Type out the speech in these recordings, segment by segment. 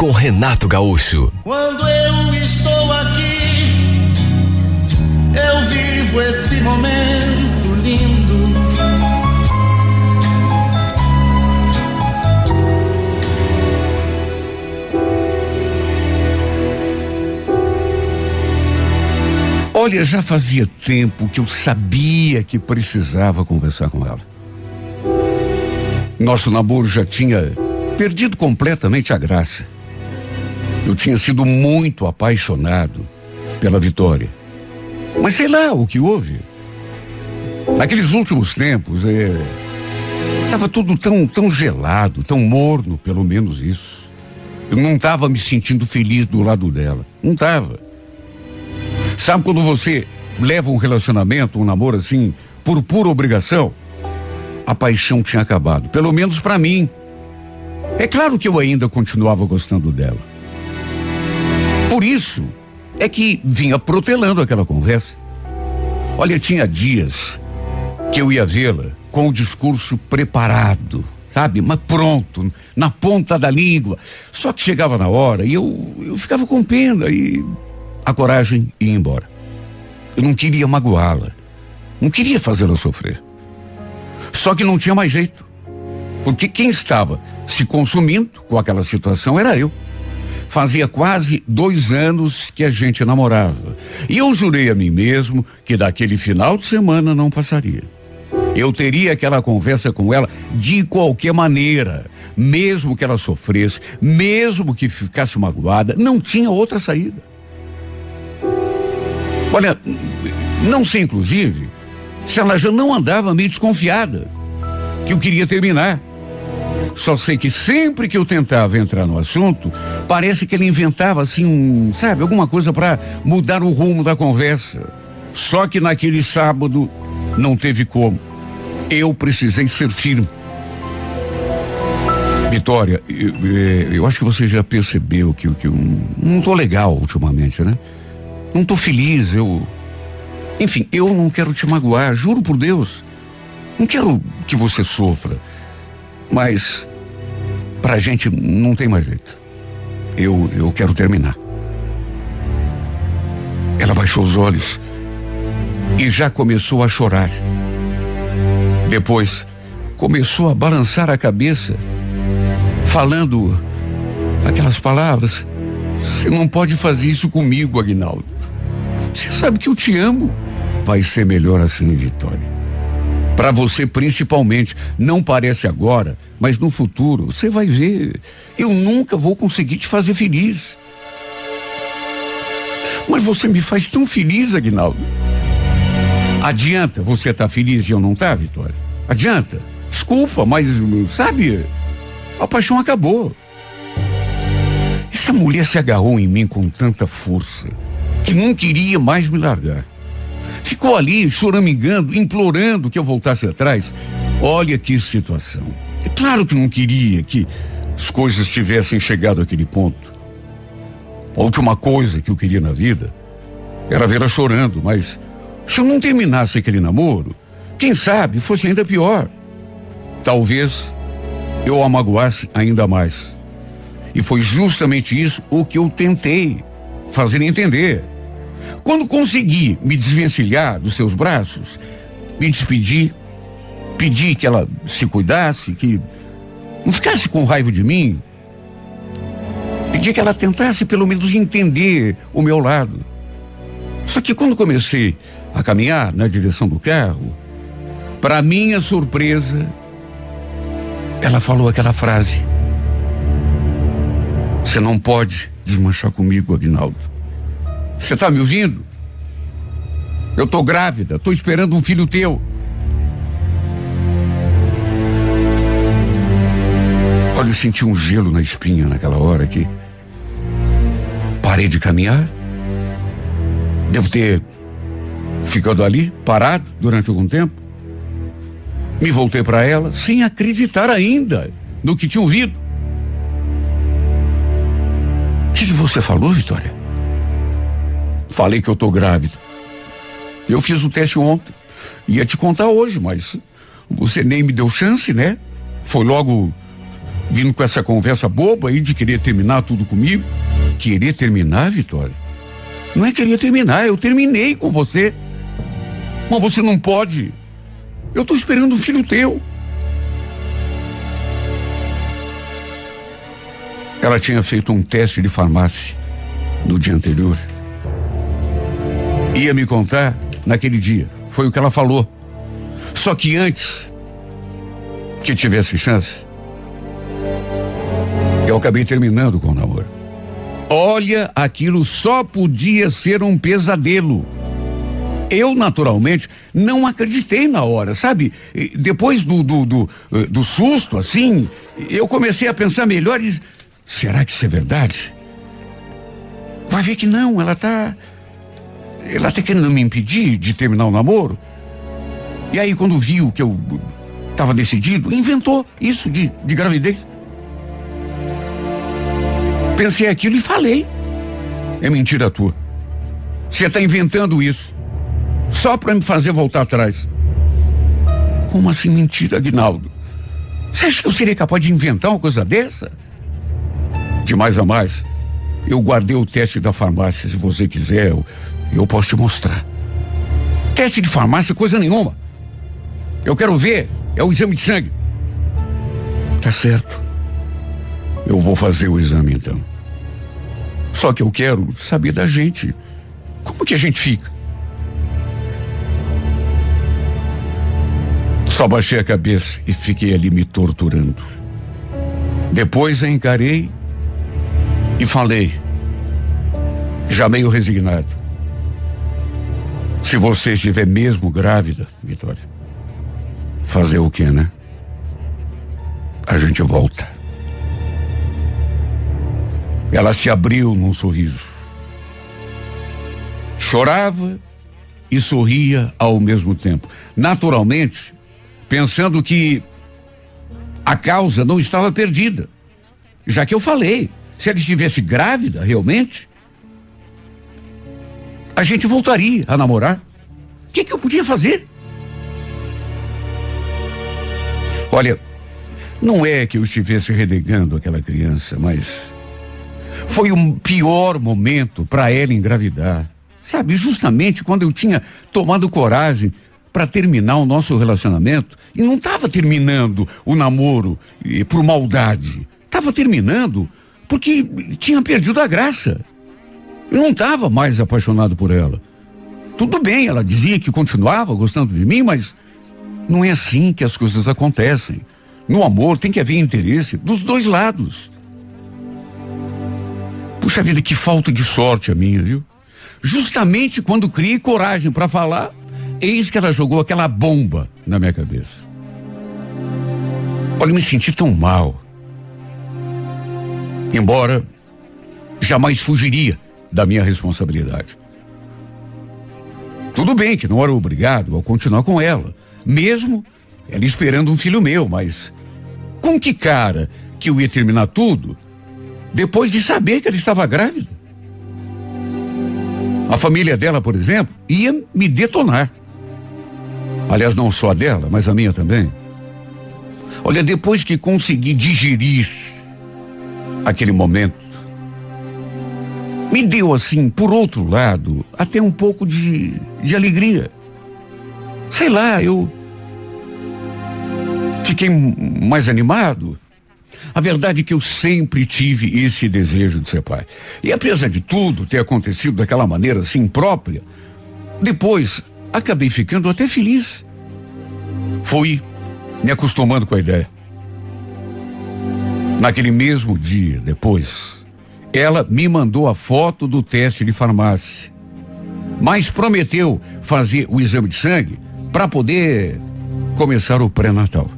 com Renato Gaúcho. Quando eu estou aqui, eu vivo esse momento lindo. Olha, já fazia tempo que eu sabia que precisava conversar com ela. Nosso namoro já tinha perdido completamente a graça. Eu tinha sido muito apaixonado pela Vitória. Mas sei lá o que houve. Naqueles últimos tempos, é, estava tudo tão, tão gelado, tão morno, pelo menos isso. Eu não estava me sentindo feliz do lado dela. Não estava. Sabe quando você leva um relacionamento, um namoro assim, por pura obrigação? A paixão tinha acabado, pelo menos para mim. É claro que eu ainda continuava gostando dela. Por isso é que vinha protelando aquela conversa. Olha, tinha dias que eu ia vê-la com o discurso preparado, sabe? Mas pronto, na ponta da língua. Só que chegava na hora e eu, eu ficava com pena e a coragem ia embora. Eu não queria magoá-la. Não queria fazê-la sofrer. Só que não tinha mais jeito. Porque quem estava se consumindo com aquela situação era eu. Fazia quase dois anos que a gente namorava. E eu jurei a mim mesmo que daquele final de semana não passaria. Eu teria aquela conversa com ela de qualquer maneira. Mesmo que ela sofresse, mesmo que ficasse magoada, não tinha outra saída. Olha, não sei inclusive se ela já não andava meio desconfiada que eu queria terminar. Só sei que sempre que eu tentava entrar no assunto, parece que ele inventava assim um, sabe, alguma coisa para mudar o rumo da conversa. Só que naquele sábado não teve como. Eu precisei ser firme. Vitória, eu, eu acho que você já percebeu que, que eu não tô legal ultimamente, né? Não tô feliz, eu. Enfim, eu não quero te magoar, juro por Deus. Não quero que você sofra. Mas pra gente não tem mais jeito. Eu, eu quero terminar. Ela baixou os olhos e já começou a chorar. Depois começou a balançar a cabeça, falando aquelas palavras. Você não pode fazer isso comigo, Aguinaldo. Você sabe que eu te amo. Vai ser melhor assim, Vitória. Para você principalmente. Não parece agora, mas no futuro você vai ver. Eu nunca vou conseguir te fazer feliz. Mas você me faz tão feliz, Aguinaldo. Adianta você tá feliz e eu não tá, Vitória? Adianta. Desculpa, mas sabe, a paixão acabou. Essa mulher se agarrou em mim com tanta força que não queria mais me largar. Ficou ali choramingando, implorando que eu voltasse atrás. Olha que situação. É claro que não queria que as coisas tivessem chegado àquele ponto. A última coisa que eu queria na vida era vê-la chorando, mas se eu não terminasse aquele namoro, quem sabe fosse ainda pior. Talvez eu a magoasse ainda mais. E foi justamente isso o que eu tentei fazer entender. Quando consegui me desvencilhar dos seus braços, me despedi, pedi que ela se cuidasse, que não ficasse com raiva de mim. Pedi que ela tentasse pelo menos entender o meu lado. Só que quando comecei a caminhar na direção do carro, para minha surpresa, ela falou aquela frase: Você não pode desmanchar comigo, Agnaldo. Você está me ouvindo? Eu tô grávida, tô esperando um filho teu. Olha, eu senti um gelo na espinha naquela hora que parei de caminhar, Devo ter ficado ali, parado, durante algum tempo. Me voltei para ela sem acreditar ainda no que tinha ouvido. O que, que você falou, Vitória? Falei que eu tô grávida. Eu fiz o teste ontem. Ia te contar hoje, mas você nem me deu chance, né? Foi logo vindo com essa conversa boba aí de querer terminar tudo comigo. Querer terminar, Vitória? Não é querer terminar, eu terminei com você. Mas você não pode. Eu estou esperando um filho teu. Ela tinha feito um teste de farmácia no dia anterior. Ia me contar naquele dia. Foi o que ela falou. Só que antes que tivesse chance, eu acabei terminando com o namoro. Olha, aquilo só podia ser um pesadelo. Eu, naturalmente, não acreditei na hora, sabe? Depois do, do, do, eh, do susto, assim, eu comecei a pensar melhor e. Será que isso é verdade? Vai ver que não, ela tá. Ela tá querendo me impedir de terminar o namoro. E aí, quando viu que eu estava decidido, inventou isso de, de gravidez. Pensei aquilo e falei. É mentira tua. Você está inventando isso. Só para me fazer voltar atrás. Como assim mentira, Aguinaldo? Você acha que eu seria capaz de inventar uma coisa dessa? De mais a mais, eu guardei o teste da farmácia. Se você quiser, eu, eu posso te mostrar. Teste de farmácia, coisa nenhuma. Eu quero ver, é o exame de sangue. Tá certo. Eu vou fazer o exame então. Só que eu quero saber da gente. Como que a gente fica? Só baixei a cabeça e fiquei ali me torturando. Depois a encarei e falei, já meio resignado. Se você estiver mesmo grávida, Vitória, fazer o que, né? A gente volta. Ela se abriu num sorriso. Chorava e sorria ao mesmo tempo. Naturalmente, pensando que a causa não estava perdida. Já que eu falei, se ela estivesse grávida realmente, a gente voltaria a namorar. O que, que eu podia fazer? Olha, não é que eu estivesse renegando aquela criança, mas foi um pior momento para ela engravidar. Sabe, justamente quando eu tinha tomado coragem para terminar o nosso relacionamento e não estava terminando o namoro e, por maldade. Estava terminando porque tinha perdido a graça. Eu não estava mais apaixonado por ela. Tudo bem, ela dizia que continuava gostando de mim, mas não é assim que as coisas acontecem. No amor tem que haver interesse dos dois lados. Puxa vida, que falta de sorte a minha, viu? Justamente quando criei coragem para falar, eis que ela jogou aquela bomba na minha cabeça. Olha, eu me senti tão mal. Embora jamais fugiria da minha responsabilidade. Tudo bem que não era obrigado a continuar com ela, mesmo ela esperando um filho meu, mas com que cara que eu ia terminar tudo depois de saber que ela estava grávida? A família dela, por exemplo, ia me detonar. Aliás, não só a dela, mas a minha também. Olha, depois que consegui digerir aquele momento, me deu assim, por outro lado, até um pouco de, de alegria. Sei lá, eu fiquei mais animado. A verdade é que eu sempre tive esse desejo de ser pai. E apesar de tudo ter acontecido daquela maneira assim própria, depois acabei ficando até feliz. Fui me acostumando com a ideia. Naquele mesmo dia, depois, ela me mandou a foto do teste de farmácia, mas prometeu fazer o exame de sangue para poder começar o pré-natal.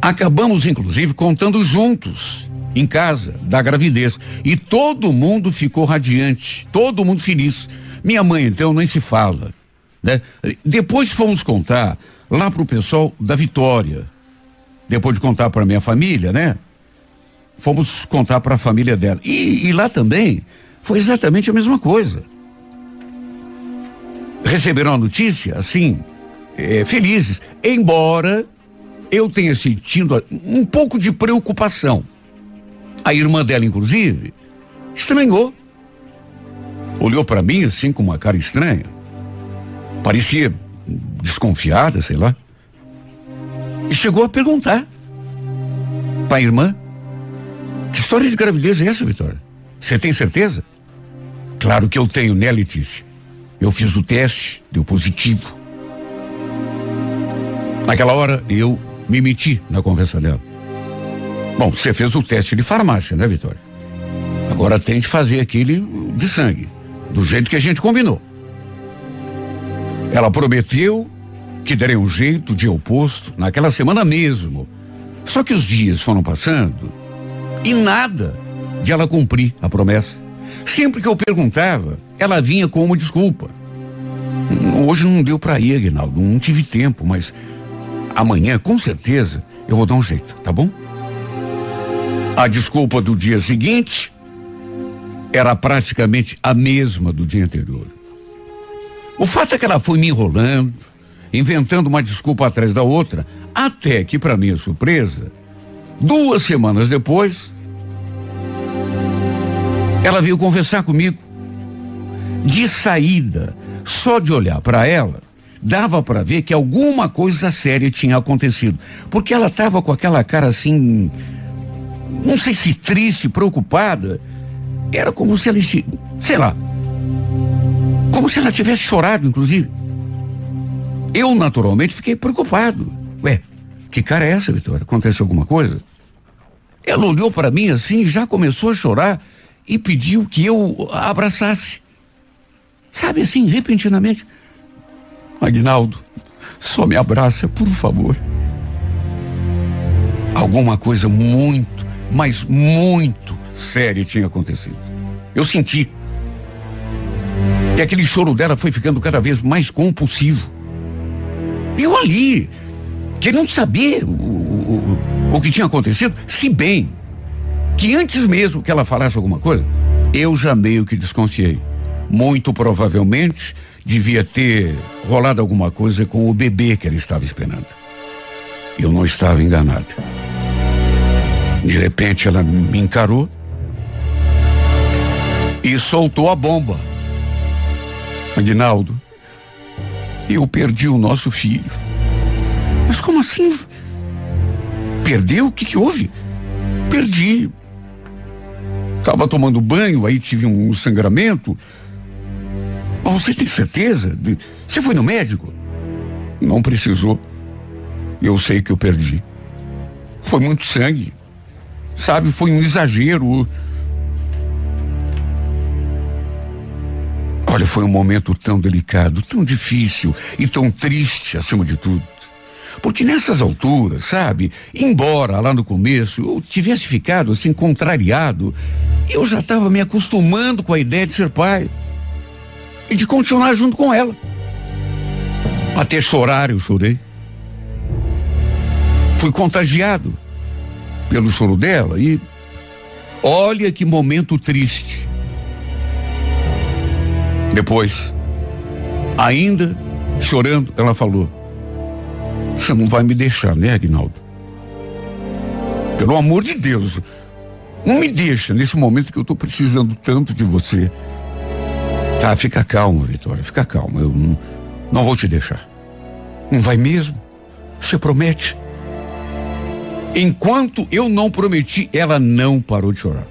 Acabamos, inclusive, contando juntos, em casa, da gravidez. E todo mundo ficou radiante, todo mundo feliz. Minha mãe, então, nem se fala. Né? Depois fomos contar lá pro pessoal da Vitória. Depois de contar para minha família, né? Fomos contar para a família dela. E, e lá também foi exatamente a mesma coisa. Receberam a notícia, assim, é, felizes, embora eu tenha sentido um pouco de preocupação. A irmã dela, inclusive, estranhou. Olhou para mim assim com uma cara estranha. Parecia desconfiada, sei lá. E chegou a perguntar para a irmã: Que história de gravidez é essa, Vitória? Você tem certeza? Claro que eu tenho, né, Letícia? Eu fiz o teste, deu positivo. Naquela hora, eu me meti na conversa dela. Bom, você fez o teste de farmácia, né, Vitória? Agora tente fazer aquele de sangue, do jeito que a gente combinou. Ela prometeu que daria um jeito de oposto naquela semana mesmo. Só que os dias foram passando e nada de ela cumprir a promessa. Sempre que eu perguntava, ela vinha com uma desculpa. Hoje não deu para ir, Aguinaldo, não tive tempo, mas amanhã, com certeza, eu vou dar um jeito, tá bom? A desculpa do dia seguinte era praticamente a mesma do dia anterior. O fato é que ela foi me enrolando, inventando uma desculpa atrás da outra, até que, para minha surpresa, duas semanas depois, ela veio conversar comigo. De saída, só de olhar para ela, dava para ver que alguma coisa séria tinha acontecido, porque ela estava com aquela cara assim, não sei se triste, preocupada, era como se ela, sei lá, como se ela tivesse chorado, inclusive. Eu, naturalmente, fiquei preocupado. Ué, que cara é essa, Vitória? Acontece alguma coisa? Ela olhou para mim assim e já começou a chorar e pediu que eu a abraçasse. Sabe assim, repentinamente. Agnaldo, só me abraça, por favor. Alguma coisa muito, mas muito séria tinha acontecido. Eu senti. E aquele choro dela foi ficando cada vez mais compulsivo. Eu ali, querendo saber o, o, o que tinha acontecido, se bem que antes mesmo que ela falasse alguma coisa, eu já meio que desconfiei. Muito provavelmente devia ter rolado alguma coisa com o bebê que ela estava esperando. Eu não estava enganado. De repente ela me encarou e soltou a bomba. Aguinaldo, eu perdi o nosso filho. Mas como assim? Perdeu? O que, que houve? Perdi. Tava tomando banho, aí tive um sangramento. Mas você tem certeza? De... Você foi no médico? Não precisou. Eu sei que eu perdi. Foi muito sangue. Sabe, foi um exagero. Olha, foi um momento tão delicado, tão difícil e tão triste, acima de tudo. Porque nessas alturas, sabe, embora lá no começo eu tivesse ficado assim contrariado, eu já estava me acostumando com a ideia de ser pai e de continuar junto com ela. Até chorar eu chorei. Fui contagiado pelo choro dela e olha que momento triste. Depois, ainda chorando, ela falou: Você não vai me deixar, né, Agnaldo? Pelo amor de Deus, não me deixa nesse momento que eu estou precisando tanto de você. Tá, fica calma, Vitória, fica calma. Eu não, não vou te deixar. Não vai mesmo? Você promete? Enquanto eu não prometi, ela não parou de chorar.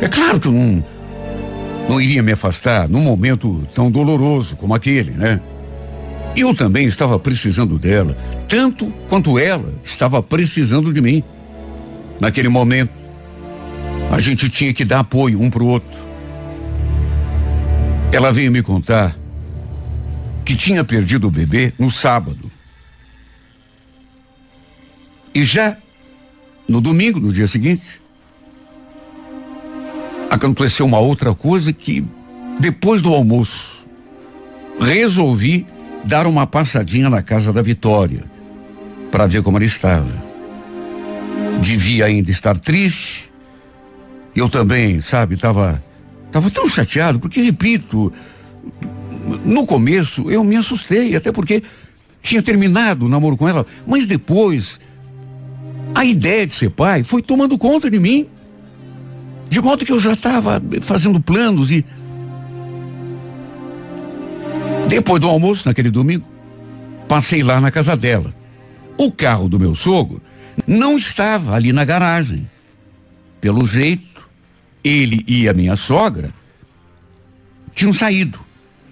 É claro que eu não não iria me afastar num momento tão doloroso como aquele, né? Eu também estava precisando dela, tanto quanto ela estava precisando de mim. Naquele momento, a gente tinha que dar apoio um para o outro. Ela veio me contar que tinha perdido o bebê no sábado. E já no domingo, no dia seguinte, aconteceu uma outra coisa que Depois do almoço, resolvi dar uma passadinha na casa da Vitória para ver como ela estava. Devia ainda estar triste. Eu também, sabe, estava tava tão chateado, porque, repito, no começo eu me assustei, até porque tinha terminado o namoro com ela, mas depois a ideia de ser pai foi tomando conta de mim. De modo que eu já estava fazendo planos e. Depois do almoço, naquele domingo, passei lá na casa dela. O carro do meu sogro não estava ali na garagem. Pelo jeito, ele e a minha sogra tinham saído.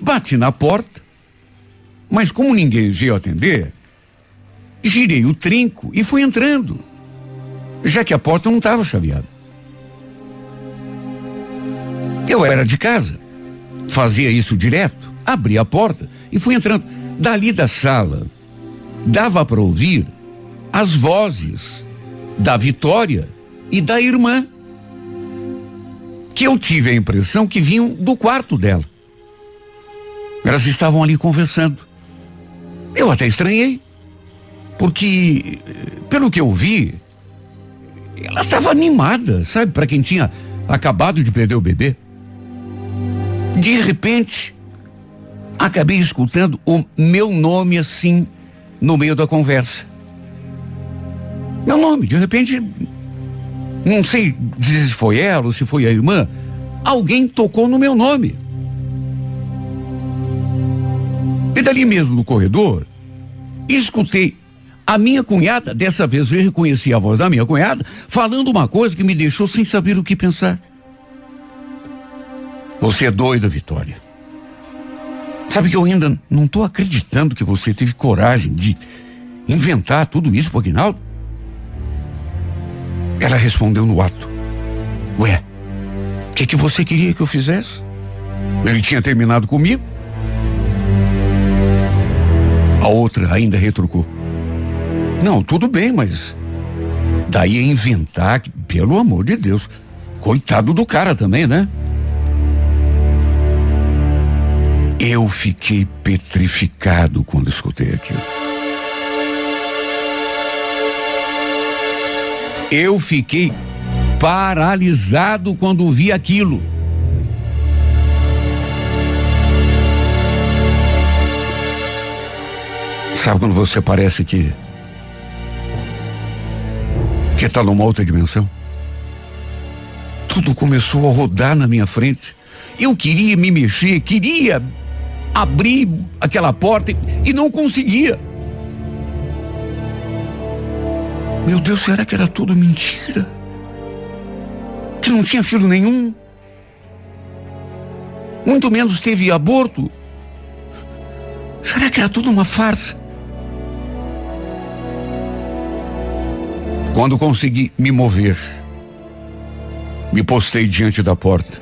Bati na porta, mas como ninguém veio atender, girei o trinco e fui entrando, já que a porta não estava chaveada. Eu era de casa, fazia isso direto, abri a porta e fui entrando. Dali da sala, dava para ouvir as vozes da Vitória e da irmã, que eu tive a impressão que vinham do quarto dela. Elas estavam ali conversando. Eu até estranhei, porque, pelo que eu vi, ela estava animada, sabe, para quem tinha acabado de perder o bebê. De repente, acabei escutando o meu nome assim no meio da conversa. Meu nome, de repente, não sei se foi ela ou se foi a irmã, alguém tocou no meu nome. E dali mesmo no corredor, escutei a minha cunhada, dessa vez eu reconheci a voz da minha cunhada, falando uma coisa que me deixou sem saber o que pensar. Você é doida, Vitória. Sabe que eu ainda não estou acreditando que você teve coragem de inventar tudo isso pro Aguinaldo? Ela respondeu no ato. Ué, o que, que você queria que eu fizesse? Ele tinha terminado comigo? A outra ainda retrucou. Não, tudo bem, mas daí inventar, pelo amor de Deus, coitado do cara também, né? Eu fiquei petrificado quando escutei aquilo. Eu fiquei paralisado quando vi aquilo. Sabe quando você parece que. que está numa outra dimensão? Tudo começou a rodar na minha frente. Eu queria me mexer, queria abrir aquela porta e, não conseguia. Meu Deus, será que era tudo mentira? Que não tinha filho nenhum? Muito menos teve aborto? Será que era tudo uma farsa? Quando consegui me mover, me postei diante da porta.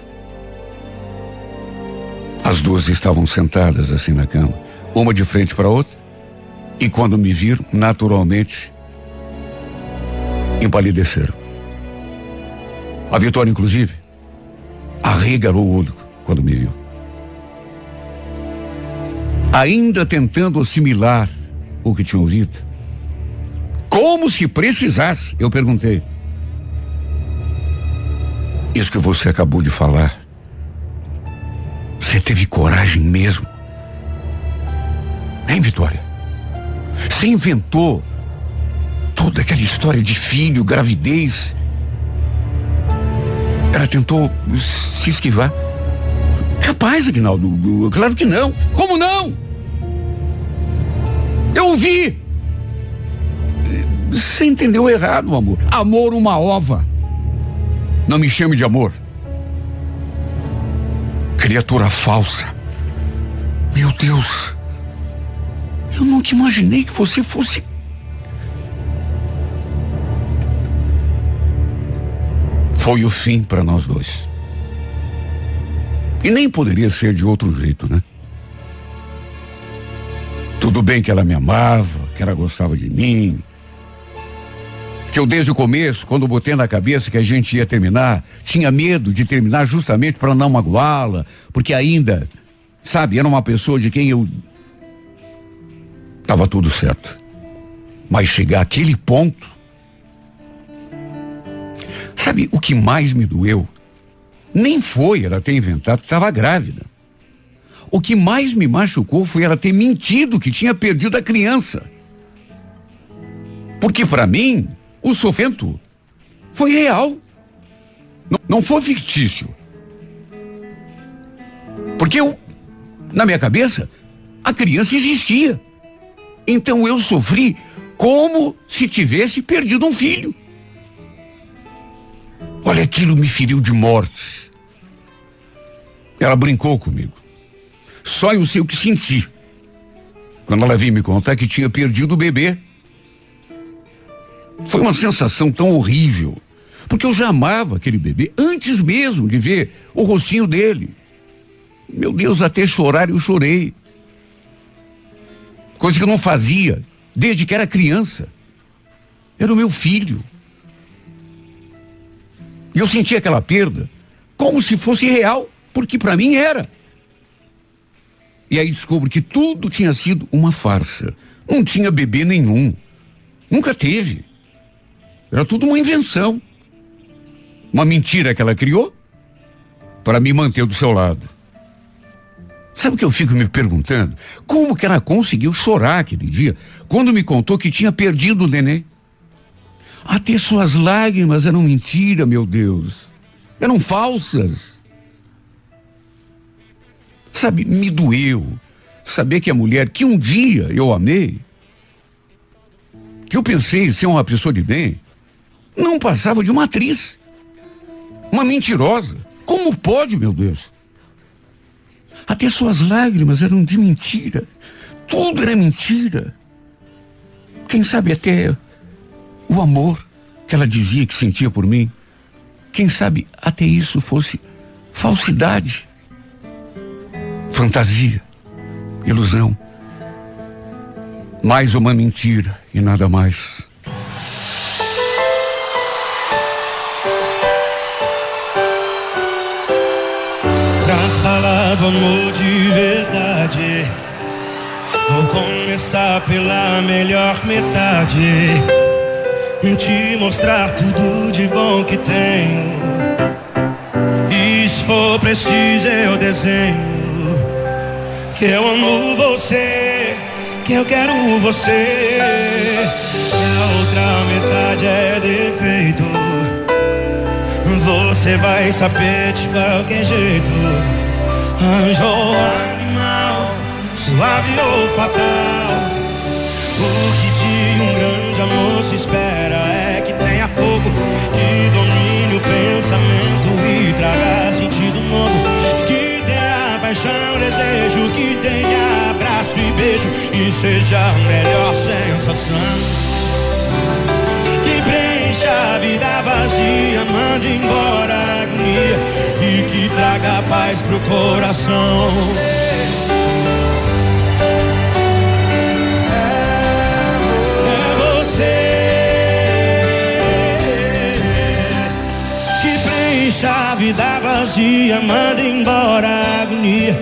As duas estavam sentadas assim na cama, uma de frente para a outra, e quando me viram, naturalmente, empalideceram. A Vitória, inclusive, arregalou o olho quando me viu. Ainda tentando assimilar o que tinha ouvido, como se precisasse, eu perguntei. Isso que você acabou de falar, você teve coragem mesmo? Hein, Vitória? Você inventou toda aquela história de filho, gravidez. Ela tentou se esquivar. Capaz, Aguinaldo. Claro que não. Como não? Eu ouvi. Você entendeu errado, amor. Amor, uma ova. Não me chame de amor. Criatura falsa. Meu Deus. Eu nunca imaginei que você fosse. Foi o fim para nós dois. E nem poderia ser de outro jeito, né? Tudo bem que ela me amava, que ela gostava de mim, Que eu desde o começo, quando botei na cabeça que a gente ia terminar, tinha medo de terminar justamente para não magoá-la, porque ainda, sabe, era uma pessoa de quem eu Tava tudo certo. Mas chegar àquele ponto. Sabe o que mais me doeu? Nem foi ela ter inventado que estava grávida. O que mais me machucou foi ela ter mentido que tinha perdido a criança. Porque para mim, o sofento foi real. Não, não foi fictício. Porque eu, na minha cabeça, a criança existia. Então eu sofri como se tivesse perdido um filho. Olha, aquilo me feriu de morte. Ela brincou comigo. Só eu sei o que senti. Quando ela veio me contar que tinha perdido o bebê. Foi uma sensação tão horrível. Porque eu já amava aquele bebê antes mesmo de ver o rostinho dele. Meu Deus, até chorar eu chorei coisa que eu não fazia desde que era criança. Era o meu filho. E eu senti aquela perda como se fosse real, porque para mim era. E aí descubro que tudo tinha sido uma farsa. Não tinha bebê nenhum. Nunca teve. Era tudo uma invenção. Uma mentira que ela criou para me manter do seu lado. Sabe o que eu fico me perguntando? Como que ela conseguiu chorar aquele dia quando me contou que tinha perdido o neném? Até suas lágrimas eram mentira, meu Deus. Eram falsas. Sabe, me doeu saber que a mulher que um dia eu amei, que eu pensei ser uma pessoa de bem, não passava de uma atriz. Uma mentirosa. Como pode, meu Deus? Até suas lágrimas eram de mentira. Tudo era mentira. Quem sabe até o amor que ela dizia que sentia por mim. Quem sabe até isso fosse falsidade, fantasia, ilusão. Mais uma mentira e nada mais. falar do amor de verdade. Vou começar pela melhor metade. Te mostrar tudo de bom que tenho. E se for preciso, eu desenho. Que eu amo você, que eu quero você. A outra metade é defeito. Você vai saber de qualquer jeito Anjo ou animal Suave ou fatal O que de um grande amor se espera É que tenha fogo Que domine o pensamento E traga sentido novo Que tenha paixão, desejo Que tenha abraço e beijo E seja a melhor sensação deixa a vida vazia, mande embora a agonia e que traga paz pro coração. Manda embora a agonia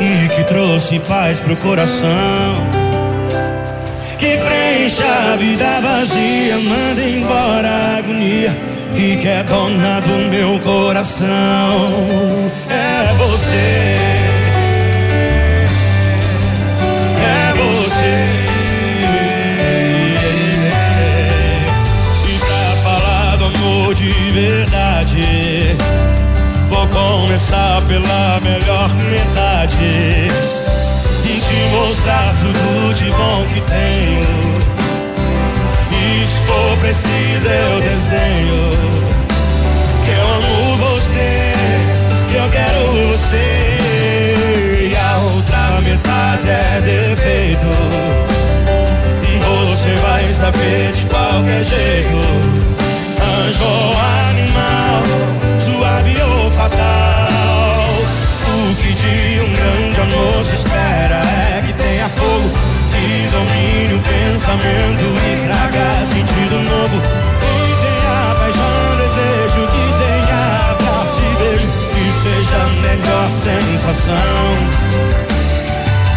e que trouxe paz pro coração que preencha a vida vazia, manda embora a agonia e que é dona do meu coração. É você. Começar pela melhor metade te mostrar tudo de bom que tenho. E se for preciso eu desenho. Que eu amo você, que eu quero você. E a outra metade é defeito. Você vai saber de qualquer jeito. Anjo pensamento traga sentido novo. Quem tenha paixão, desejo que tenha abraço e beijo, que seja a melhor sensação.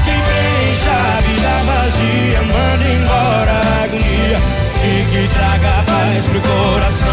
Que preencha a vida vazia, manda embora a agonia e que traga paz pro coração.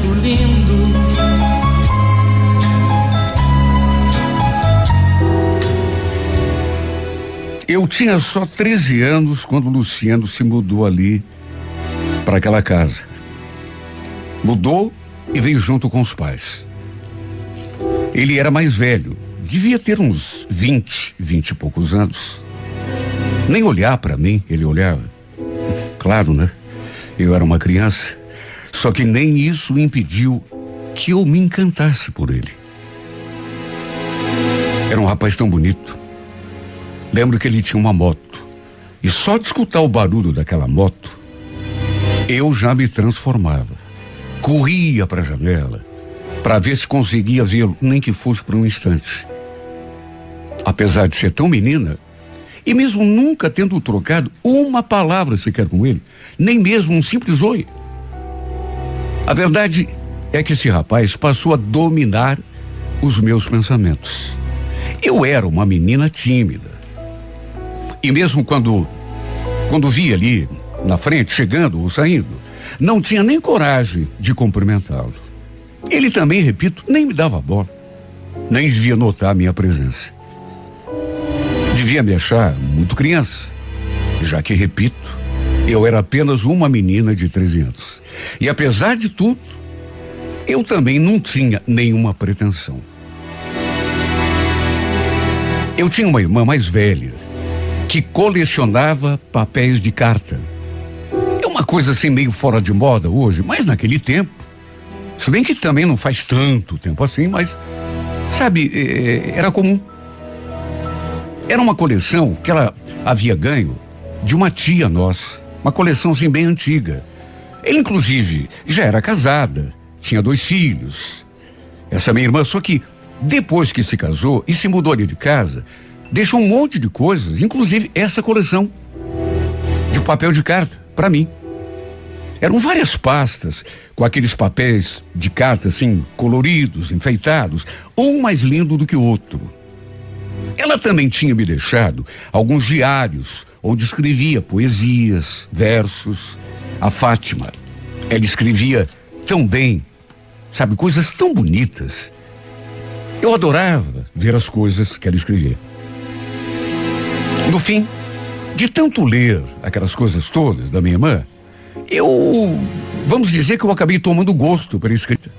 lindo. Eu tinha só 13 anos quando Luciano se mudou ali para aquela casa. Mudou e veio junto com os pais. Ele era mais velho, devia ter uns 20, 20 e poucos anos. Nem olhar para mim ele olhava. Claro, né? Eu era uma criança. Só que nem isso impediu que eu me encantasse por ele. Era um rapaz tão bonito. Lembro que ele tinha uma moto. E só de escutar o barulho daquela moto, eu já me transformava. Corria para a janela para ver se conseguia vê-lo, nem que fosse por um instante. Apesar de ser tão menina, e mesmo nunca tendo trocado uma palavra sequer com ele, nem mesmo um simples oi. A verdade é que esse rapaz passou a dominar os meus pensamentos. Eu era uma menina tímida. E mesmo quando quando via ali na frente, chegando ou saindo, não tinha nem coragem de cumprimentá-lo. Ele também, repito, nem me dava bola, nem devia notar a minha presença. Devia me achar muito criança, já que, repito, eu era apenas uma menina de 13 anos. E apesar de tudo, eu também não tinha nenhuma pretensão. Eu tinha uma irmã mais velha que colecionava papéis de carta uma coisa assim meio fora de moda hoje, mas naquele tempo, se bem que também não faz tanto tempo assim, mas sabe, é, era comum. Era uma coleção que ela havia ganho de uma tia nossa, uma coleção assim bem antiga. Ela inclusive já era casada, tinha dois filhos. Essa minha irmã, só que depois que se casou e se mudou ali de casa, deixou um monte de coisas, inclusive essa coleção de papel de carta para mim. Eram várias pastas com aqueles papéis de carta assim, coloridos, enfeitados, um mais lindo do que o outro. Ela também tinha me deixado alguns diários onde escrevia poesias, versos. A Fátima, ela escrevia tão bem, sabe, coisas tão bonitas. Eu adorava ver as coisas que ela escrevia. No fim, de tanto ler aquelas coisas todas da minha irmã, eu, vamos dizer que eu acabei tomando gosto pela escrita,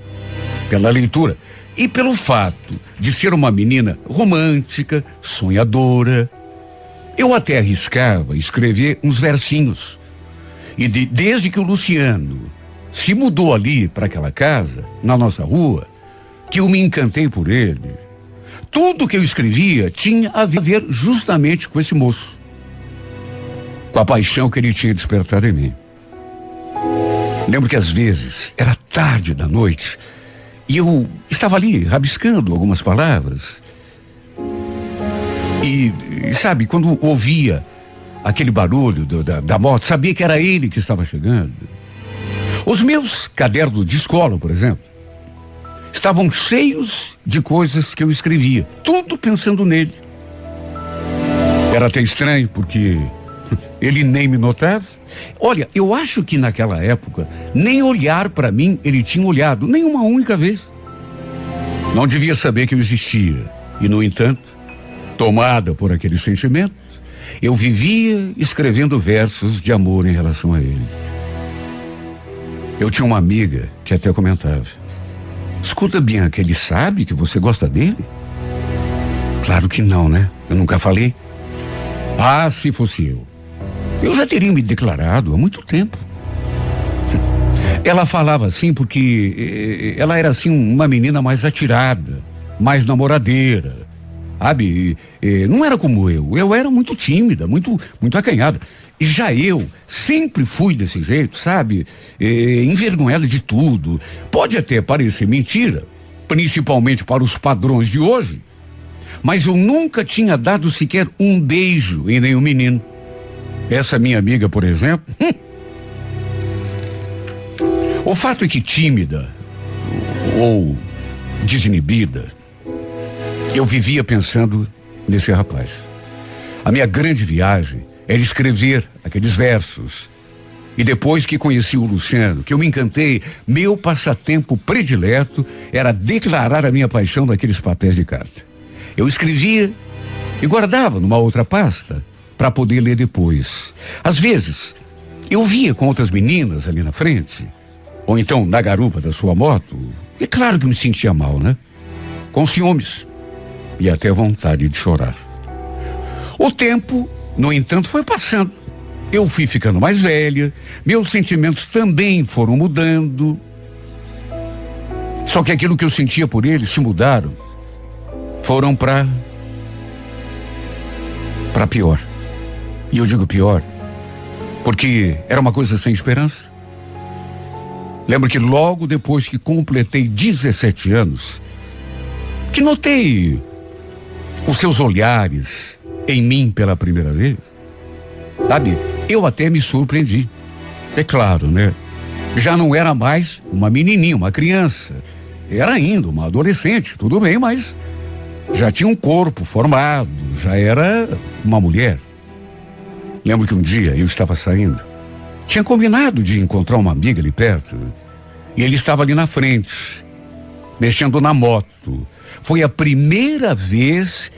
pela leitura e pelo fato de ser uma menina romântica, sonhadora. Eu até arriscava escrever uns versinhos. E de, desde que o Luciano se mudou ali para aquela casa, na nossa rua, que eu me encantei por ele, tudo que eu escrevia tinha a ver justamente com esse moço. Com a paixão que ele tinha despertado em mim. Lembro que às vezes era tarde da noite e eu estava ali rabiscando algumas palavras. E, sabe, quando ouvia aquele barulho do, da, da moto, sabia que era ele que estava chegando. Os meus cadernos de escola, por exemplo, estavam cheios de coisas que eu escrevia, tudo pensando nele. Era até estranho porque ele nem me notava. Olha, eu acho que naquela época, nem olhar para mim ele tinha olhado, nem uma única vez. Não devia saber que eu existia. E, no entanto, tomada por aquele sentimento, eu vivia escrevendo versos de amor em relação a ele. Eu tinha uma amiga que até comentava: Escuta, Bianca, ele sabe que você gosta dele? Claro que não, né? Eu nunca falei. Ah, se fosse eu. Eu já teria me declarado há muito tempo. Ela falava assim porque eh, ela era assim uma menina mais atirada, mais namoradeira, sabe? E, não era como eu. Eu era muito tímida, muito, muito acanhada. E já eu sempre fui desse jeito, sabe? E, envergonhada de tudo. Pode até parecer mentira, principalmente para os padrões de hoje, mas eu nunca tinha dado sequer um beijo em nenhum menino. Essa minha amiga, por exemplo. O fato é que tímida ou desinibida, eu vivia pensando nesse rapaz. A minha grande viagem era escrever aqueles versos. E depois que conheci o Luciano, que eu me encantei, meu passatempo predileto era declarar a minha paixão naqueles papéis de carta. Eu escrevia e guardava numa outra pasta para poder ler depois. Às vezes, eu via com outras meninas ali na frente ou então na garupa da sua moto, é claro que me sentia mal, né? Com ciúmes e até vontade de chorar. O tempo, no entanto, foi passando. Eu fui ficando mais velha, meus sentimentos também foram mudando. Só que aquilo que eu sentia por ele se mudaram. Foram para para pior. E eu digo pior porque era uma coisa sem esperança. Lembro que logo depois que completei 17 anos, que notei os seus olhares em mim pela primeira vez, sabe? Eu até me surpreendi. É claro, né? Já não era mais uma menininha, uma criança. Era ainda uma adolescente, tudo bem, mas já tinha um corpo formado, já era uma mulher. Lembro que um dia eu estava saindo tinha combinado de encontrar uma amiga ali perto. E ele estava ali na frente, mexendo na moto. Foi a primeira vez,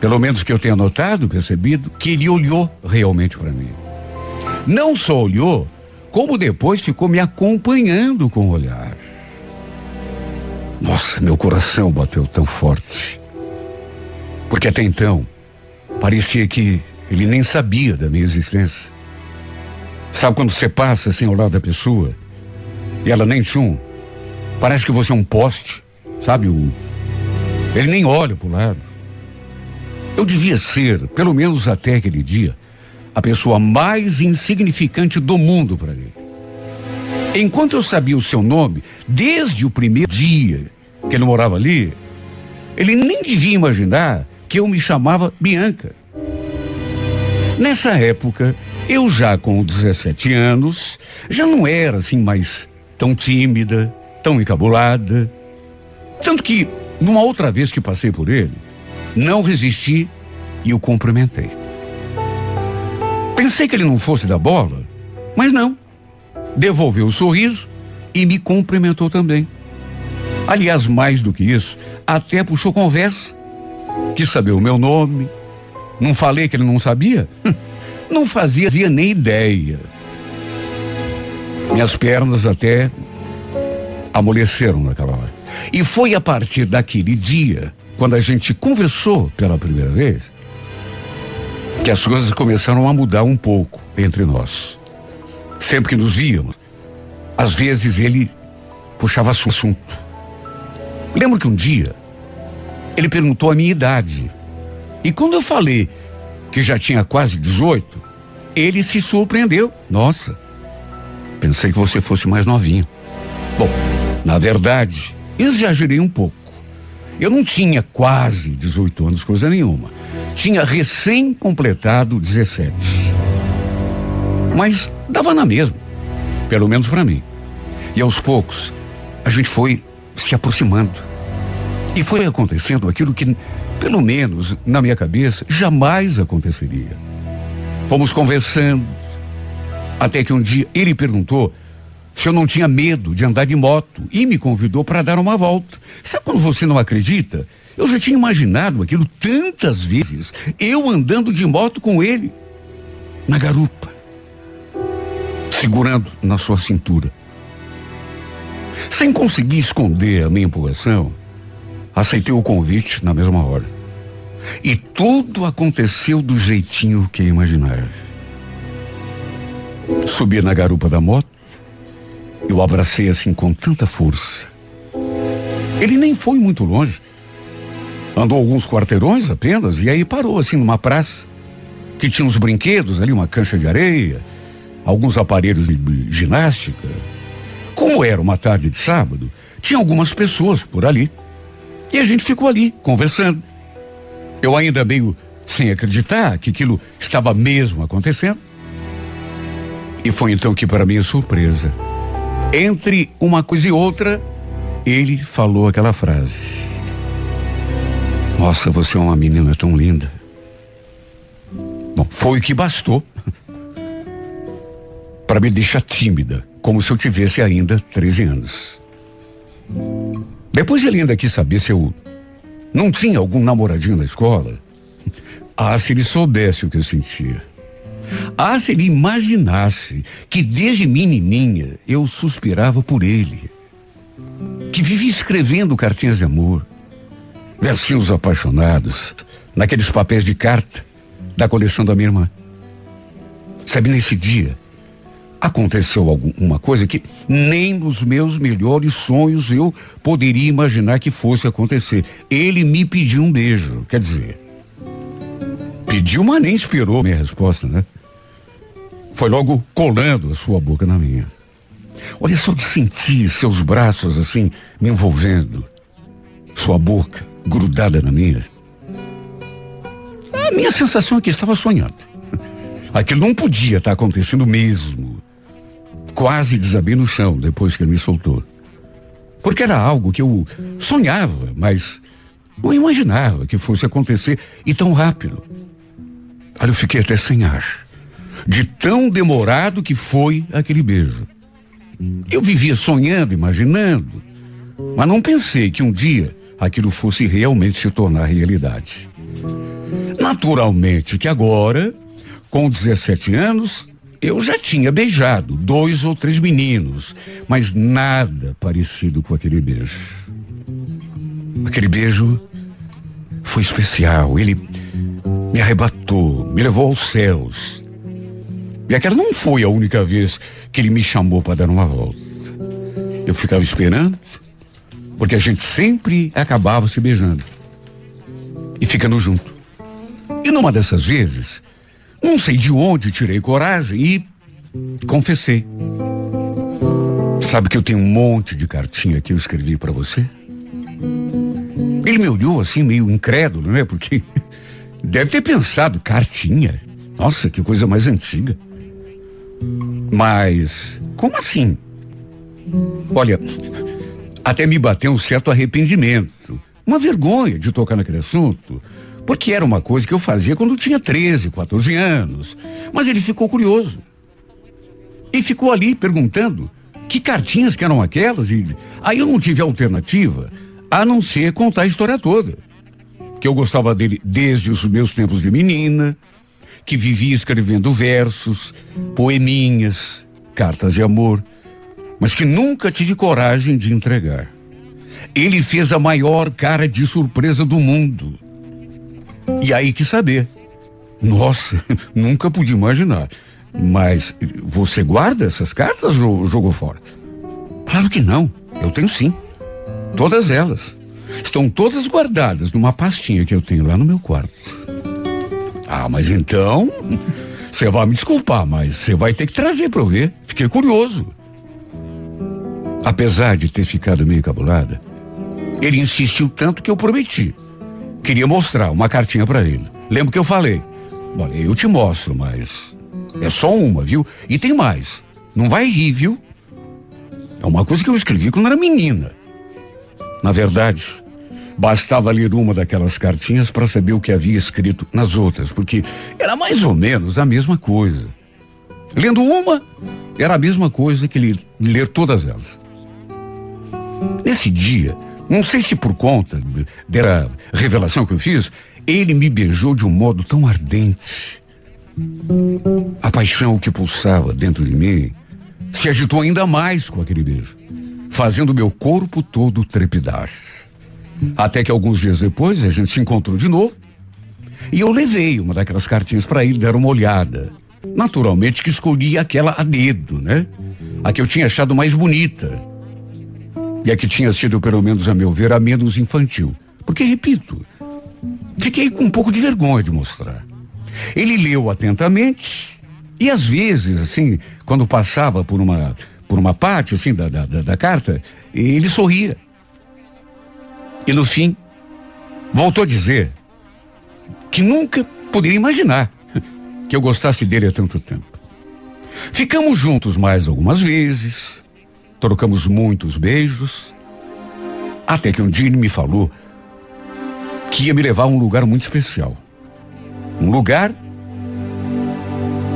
pelo menos que eu tenha notado, percebido, que ele olhou realmente para mim. Não só olhou, como depois ficou me acompanhando com o olhar. Nossa, meu coração bateu tão forte. Porque até então, parecia que ele nem sabia da minha existência. Sabe quando você passa assim ao lado da pessoa e ela nem tchum? Parece que você é um poste, sabe? Um, ele nem olha pro lado. Eu devia ser, pelo menos até aquele dia, a pessoa mais insignificante do mundo para ele. Enquanto eu sabia o seu nome, desde o primeiro dia que ele morava ali, ele nem devia imaginar que eu me chamava Bianca. Nessa época, eu já com 17 anos, já não era assim mais tão tímida, tão encabulada. Tanto que, numa outra vez que passei por ele, não resisti e o cumprimentei. Pensei que ele não fosse da bola, mas não. Devolveu o sorriso e me cumprimentou também. Aliás, mais do que isso, até puxou conversa. Quis saber o meu nome. Não falei que ele não sabia? Não fazia nem ideia. Minhas pernas até amoleceram naquela hora. E foi a partir daquele dia, quando a gente conversou pela primeira vez, que as coisas começaram a mudar um pouco entre nós. Sempre que nos víamos, às vezes ele puxava assunto. Lembro que um dia ele perguntou a minha idade. E quando eu falei que já tinha quase 18, ele se surpreendeu. Nossa, pensei que você fosse mais novinho. Bom, na verdade, exagerei um pouco. Eu não tinha quase 18 anos, coisa nenhuma. Tinha recém completado 17. Mas dava na mesma, pelo menos para mim. E aos poucos, a gente foi se aproximando. E foi acontecendo aquilo que pelo menos na minha cabeça, jamais aconteceria. Fomos conversando, até que um dia ele perguntou se eu não tinha medo de andar de moto e me convidou para dar uma volta. Sabe quando você não acredita? Eu já tinha imaginado aquilo tantas vezes, eu andando de moto com ele, na garupa, segurando na sua cintura. Sem conseguir esconder a minha empolgação, aceitei o convite na mesma hora. E tudo aconteceu do jeitinho que eu imaginava. Subi na garupa da moto, eu abracei assim com tanta força. Ele nem foi muito longe. Andou alguns quarteirões apenas e aí parou assim numa praça que tinha uns brinquedos ali, uma cancha de areia, alguns aparelhos de ginástica. Como era uma tarde de sábado, tinha algumas pessoas por ali. E a gente ficou ali, conversando. Eu ainda meio sem acreditar que aquilo estava mesmo acontecendo. E foi então que, para minha surpresa, entre uma coisa e outra, ele falou aquela frase. Nossa, você é uma menina tão linda. Bom, foi o que bastou para me deixar tímida, como se eu tivesse ainda 13 anos. Depois ele ainda quis saber se eu não tinha algum namoradinho na escola. Ah, se ele soubesse o que eu sentia. Ah, se ele imaginasse que desde menininha eu suspirava por ele. Que vivia escrevendo cartinhas de amor, versinhos apaixonados, naqueles papéis de carta da coleção da minha irmã. Sabe, nesse dia, aconteceu alguma coisa que nem nos meus melhores sonhos eu poderia imaginar que fosse acontecer. Ele me pediu um beijo, quer dizer, pediu, mas nem esperou minha resposta, né? Foi logo colando a sua boca na minha. Olha só de sentir seus braços assim me envolvendo, sua boca grudada na minha. A minha sensação é que estava sonhando. Aquilo não podia estar acontecendo mesmo. Quase desabei no chão depois que ele me soltou. Porque era algo que eu sonhava, mas não imaginava que fosse acontecer e tão rápido. Olha, eu fiquei até sem ar. De tão demorado que foi aquele beijo. Eu vivia sonhando, imaginando, mas não pensei que um dia aquilo fosse realmente se tornar realidade. Naturalmente que agora, com 17 anos, eu já tinha beijado dois ou três meninos, mas nada parecido com aquele beijo. Aquele beijo foi especial. Ele me arrebatou, me levou aos céus. E aquela não foi a única vez que ele me chamou para dar uma volta. Eu ficava esperando, porque a gente sempre acabava se beijando e ficando junto. E numa dessas vezes, não sei de onde tirei coragem e confessei. Sabe que eu tenho um monte de cartinha que eu escrevi para você? Ele me olhou assim, meio incrédulo, né? Porque deve ter pensado, cartinha? Nossa, que coisa mais antiga. Mas, como assim? Olha, até me bateu um certo arrependimento, uma vergonha de tocar naquele assunto. Porque era uma coisa que eu fazia quando tinha 13, 14 anos. Mas ele ficou curioso. E ficou ali perguntando que cartinhas que eram aquelas. E aí eu não tive alternativa a não ser contar a história toda. Que eu gostava dele desde os meus tempos de menina, que vivia escrevendo versos, poeminhas, cartas de amor, mas que nunca tive coragem de entregar. Ele fez a maior cara de surpresa do mundo e aí que saber. Nossa, nunca pude imaginar. Mas você guarda essas cartas ou jogou fora? Claro que não. Eu tenho sim. Todas elas. Estão todas guardadas numa pastinha que eu tenho lá no meu quarto. Ah, mas então. Você vai me desculpar, mas você vai ter que trazer para eu ver. Fiquei curioso. Apesar de ter ficado meio cabulada, ele insistiu tanto que eu prometi queria mostrar uma cartinha para ele. Lembro que eu falei, olha, eu te mostro, mas é só uma, viu? E tem mais. Não vai rir, viu? É uma coisa que eu escrevi quando era menina. Na verdade, bastava ler uma daquelas cartinhas para saber o que havia escrito nas outras, porque era mais ou menos a mesma coisa. Lendo uma, era a mesma coisa que ele ler todas elas. Nesse dia, não sei se por conta da revelação que eu fiz, ele me beijou de um modo tão ardente. A paixão que pulsava dentro de mim se agitou ainda mais com aquele beijo, fazendo meu corpo todo trepidar. Até que alguns dias depois a gente se encontrou de novo e eu levei uma daquelas cartinhas para ele dar uma olhada. Naturalmente que escolhi aquela a dedo, né? A que eu tinha achado mais bonita. E a que tinha sido, pelo menos a meu ver, a menos infantil. Porque, repito, fiquei com um pouco de vergonha de mostrar. Ele leu atentamente e às vezes, assim, quando passava por uma por uma parte assim da, da, da carta, ele sorria. E no fim, voltou a dizer que nunca poderia imaginar que eu gostasse dele há tanto tempo. Ficamos juntos mais algumas vezes, trocamos muitos beijos, até que um dia ele me falou que ia me levar a um lugar muito especial. Um lugar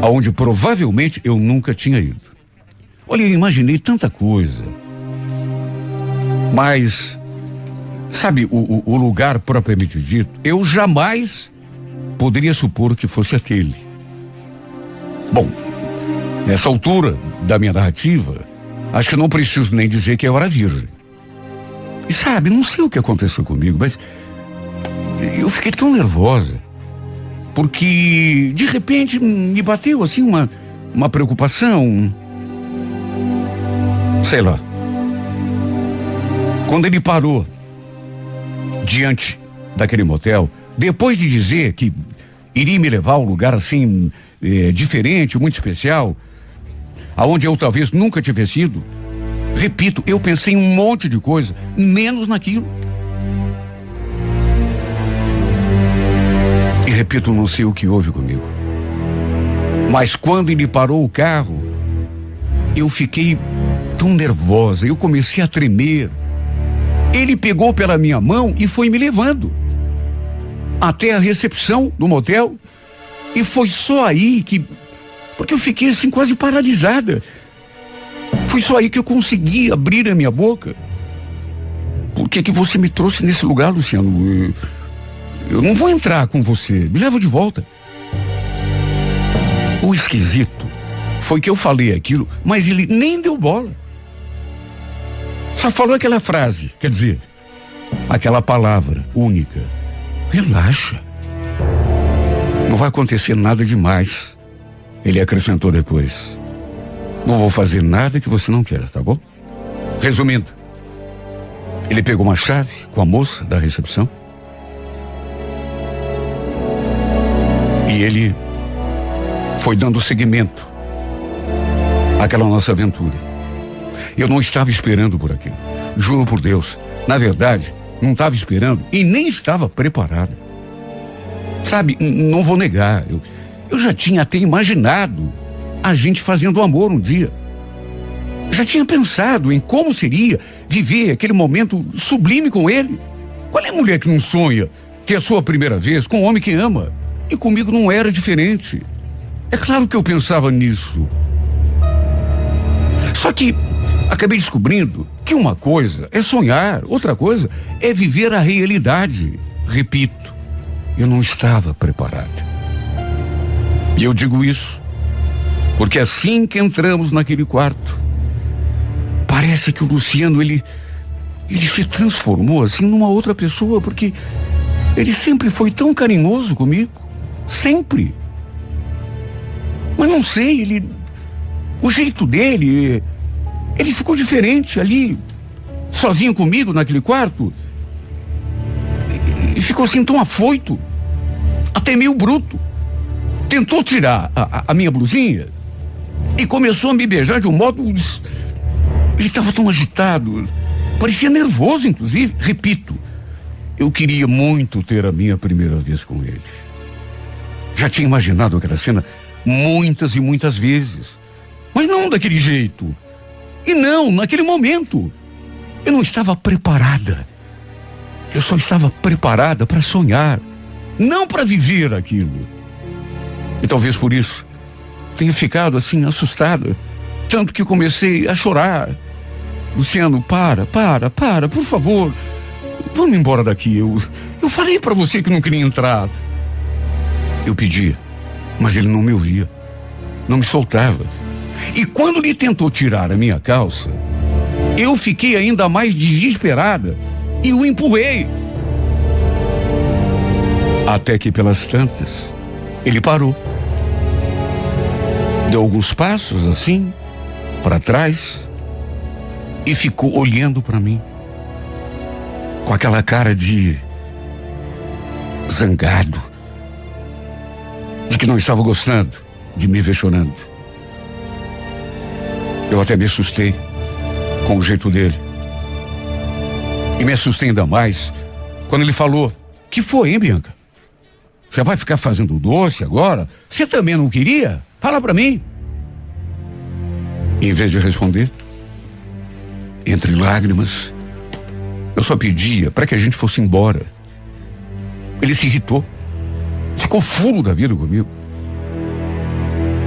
aonde provavelmente eu nunca tinha ido. Olha, eu imaginei tanta coisa. Mas, sabe, o, o, lugar propriamente dito, eu jamais poderia supor que fosse aquele. Bom, nessa altura da minha narrativa, acho que não preciso nem dizer que eu era virgem. E sabe, não sei o que aconteceu comigo, mas eu fiquei tão nervosa. Porque, de repente, me bateu assim uma, uma preocupação. Sei lá. Quando ele parou diante daquele motel, depois de dizer que iria me levar a um lugar assim é, diferente, muito especial, aonde eu talvez nunca tivesse ido. Repito, eu pensei em um monte de coisa, menos naquilo. E repito, não sei o que houve comigo. Mas quando ele parou o carro, eu fiquei tão nervosa, eu comecei a tremer. Ele pegou pela minha mão e foi me levando até a recepção do motel e foi só aí que. Porque eu fiquei assim quase paralisada. Foi só aí que eu consegui abrir a minha boca. Por que que você me trouxe nesse lugar, Luciano? Eu, eu não vou entrar com você. Me leva de volta. O esquisito foi que eu falei aquilo, mas ele nem deu bola. Só falou aquela frase, quer dizer, aquela palavra única. Relaxa. Não vai acontecer nada demais. Ele acrescentou depois. Não vou fazer nada que você não queira, tá bom? Resumindo, ele pegou uma chave com a moça da recepção. E ele foi dando seguimento àquela nossa aventura. Eu não estava esperando por aquilo. Juro por Deus. Na verdade, não estava esperando e nem estava preparado. Sabe, não vou negar, eu, eu já tinha até imaginado a gente fazendo amor um dia. Já tinha pensado em como seria viver aquele momento sublime com ele. Qual é a mulher que não sonha ter a sua primeira vez com um homem que ama? E comigo não era diferente. É claro que eu pensava nisso. Só que acabei descobrindo que uma coisa é sonhar, outra coisa é viver a realidade. Repito, eu não estava preparada. E eu digo isso porque assim que entramos naquele quarto, parece que o Luciano ele ele se transformou assim numa outra pessoa porque ele sempre foi tão carinhoso comigo, sempre. Mas não sei, ele o jeito dele, ele ficou diferente ali, sozinho comigo naquele quarto e ficou assim tão afoito, até meio bruto. Tentou tirar a, a, minha blusinha e começou a me beijar de um modo. Ele estava tão agitado, parecia nervoso, inclusive. Repito, eu queria muito ter a minha primeira vez com ele. Já tinha imaginado aquela cena muitas e muitas vezes, mas não daquele jeito. E não naquele momento. Eu não estava preparada. Eu só estava preparada para sonhar, não para viver aquilo. E talvez por isso tenha ficado assim assustada, tanto que comecei a chorar. Luciano, para, para, para, por favor. Vamos embora daqui. Eu, eu falei para você que não queria entrar. Eu pedia, mas ele não me ouvia. Não me soltava. E quando ele tentou tirar a minha calça, eu fiquei ainda mais desesperada e o empurrei. Até que pelas tantas, ele parou. Deu alguns passos assim, para trás, e ficou olhando para mim. Com aquela cara de zangado, de que não estava gostando de me ver chorando. Eu até me assustei com o jeito dele. E me assustei ainda mais quando ele falou: Que foi, hein, Bianca? Você vai ficar fazendo doce agora? Você também não queria? Fala para mim. E, em vez de responder, entre lágrimas, eu só pedia para que a gente fosse embora. Ele se irritou. Ficou furo da vida comigo.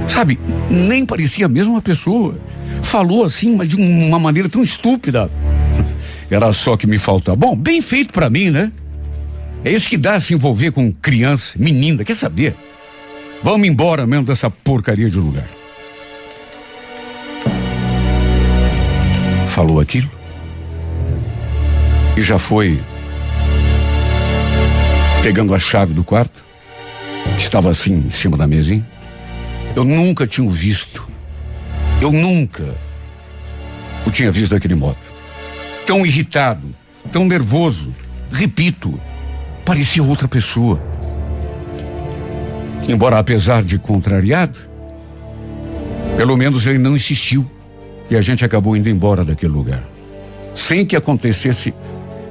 Sabe, nem parecia a mesma pessoa. Falou assim, mas de uma maneira tão estúpida. Era só que me faltava. Bom, bem feito para mim, né? É isso que dá se envolver com criança, menina, quer saber? Vamos embora mesmo dessa porcaria de lugar. Falou aquilo e já foi pegando a chave do quarto, que estava assim em cima da mesinha. Eu nunca tinha visto. Eu nunca o tinha visto daquele modo. Tão irritado, tão nervoso. Repito, parecia outra pessoa. Embora apesar de contrariado, pelo menos ele não insistiu e a gente acabou indo embora daquele lugar, sem que acontecesse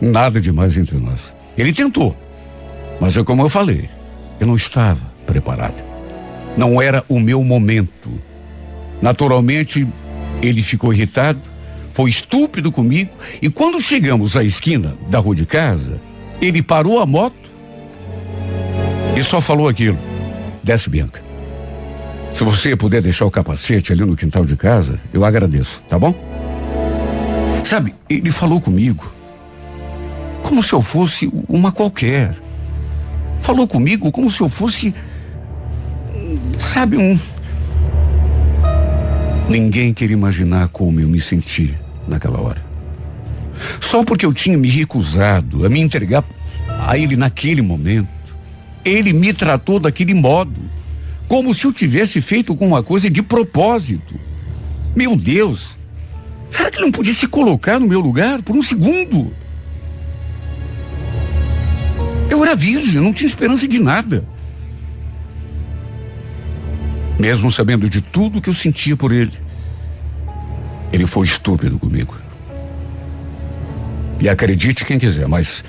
nada demais entre nós. Ele tentou, mas é como eu falei, eu não estava preparado. Não era o meu momento. Naturalmente, ele ficou irritado, foi estúpido comigo e quando chegamos à esquina da rua de casa, ele parou a moto e só falou aquilo: desce, Bianca. Se você puder deixar o capacete ali no quintal de casa, eu agradeço, tá bom? Sabe, ele falou comigo como se eu fosse uma qualquer. Falou comigo como se eu fosse, sabe, um. Ninguém queria imaginar como eu me senti naquela hora. Só porque eu tinha me recusado a me entregar a ele naquele momento, ele me tratou daquele modo, como se eu tivesse feito alguma coisa de propósito. Meu Deus, será que ele não podia se colocar no meu lugar por um segundo? Eu era virgem, não tinha esperança de nada. Mesmo sabendo de tudo que eu sentia por ele, ele foi estúpido comigo. E acredite quem quiser, mas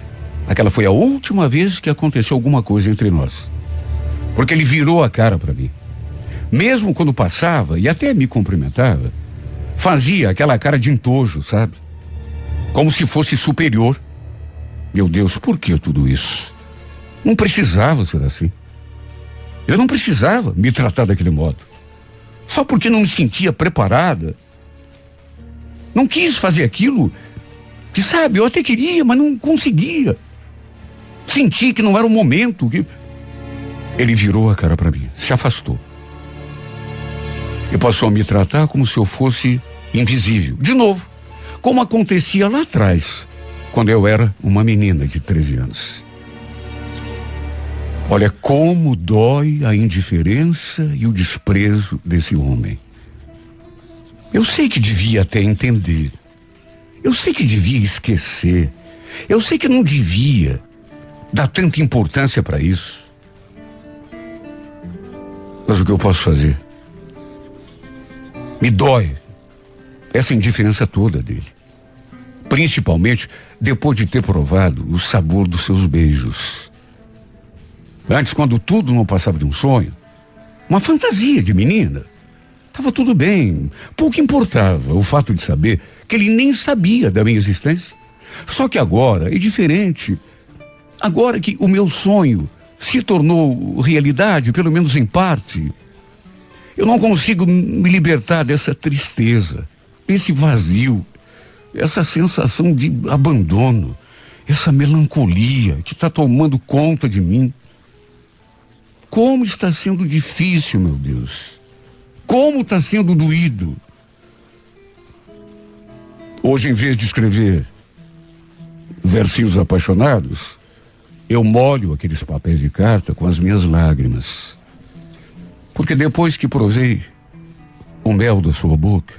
aquela foi a última vez que aconteceu alguma coisa entre nós. Porque ele virou a cara para mim. Mesmo quando passava e até me cumprimentava, fazia aquela cara de entojo, sabe? Como se fosse superior. Meu Deus, por que tudo isso? Não precisava ser assim. Eu não precisava me tratar daquele modo. Só porque não me sentia preparada. Não quis fazer aquilo que, sabe, eu até queria, mas não conseguia. Senti que não era o momento. Que... Ele virou a cara para mim, se afastou. E passou a me tratar como se eu fosse invisível. De novo, como acontecia lá atrás, quando eu era uma menina de 13 anos. Olha como dói a indiferença e o desprezo desse homem. Eu sei que devia até entender. Eu sei que devia esquecer. Eu sei que não devia dar tanta importância para isso. Mas o que eu posso fazer? Me dói essa indiferença toda dele. Principalmente depois de ter provado o sabor dos seus beijos. Antes, quando tudo não passava de um sonho, uma fantasia de menina, estava tudo bem. Pouco importava o fato de saber que ele nem sabia da minha existência. Só que agora é diferente. Agora que o meu sonho se tornou realidade, pelo menos em parte, Eu não consigo me libertar dessa tristeza, desse vazio, essa sensação de abandono, essa melancolia que está tomando conta de mim. Como está sendo difícil, meu Deus. Como está sendo doído. Hoje, em vez de escrever versinhos apaixonados, eu molho aqueles papéis de carta com as minhas lágrimas. Porque depois que provei o mel da sua boca,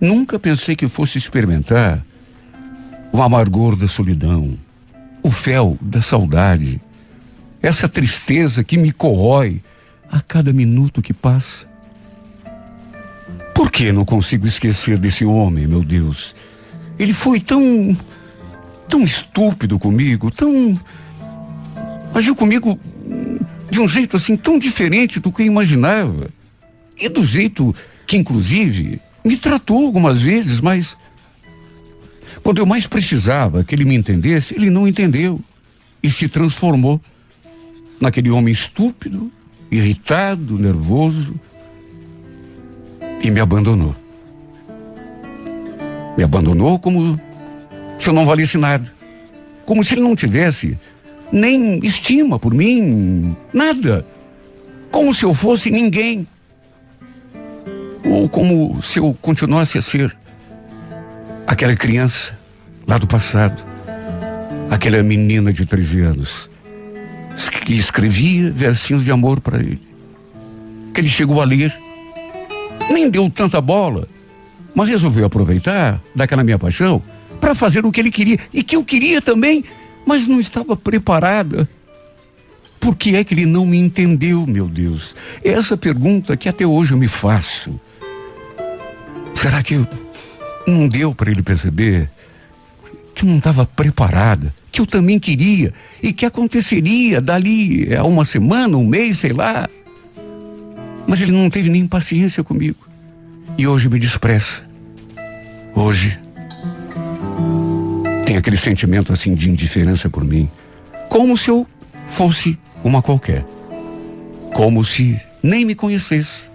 nunca pensei que fosse experimentar o amargor da solidão, o fel da saudade, essa tristeza que me corrói a cada minuto que passa. Por que não consigo esquecer desse homem, meu Deus? Ele foi tão. tão estúpido comigo, tão. agiu comigo de um jeito assim tão diferente do que eu imaginava. E do jeito que, inclusive, me tratou algumas vezes, mas. Quando eu mais precisava que ele me entendesse, ele não entendeu e se transformou naquele homem estúpido, irritado, nervoso e me abandonou. Me abandonou como se eu não valesse nada. Como se ele não tivesse nem estima por mim, nada. Como se eu fosse ninguém. Ou como se eu continuasse a ser aquela criança lá do passado, aquela menina de 13 anos que escrevia versinhos de amor para ele, que ele chegou a ler, nem deu tanta bola, mas resolveu aproveitar daquela minha paixão para fazer o que ele queria e que eu queria também, mas não estava preparada. Por que é que ele não me entendeu, meu Deus? É essa pergunta que até hoje eu me faço. Será que não deu para ele perceber que não estava preparada? que eu também queria e que aconteceria dali a uma semana, um mês, sei lá. Mas ele não teve nem paciência comigo. E hoje me despreza. Hoje tem aquele sentimento assim de indiferença por mim, como se eu fosse uma qualquer. Como se nem me conhecesse.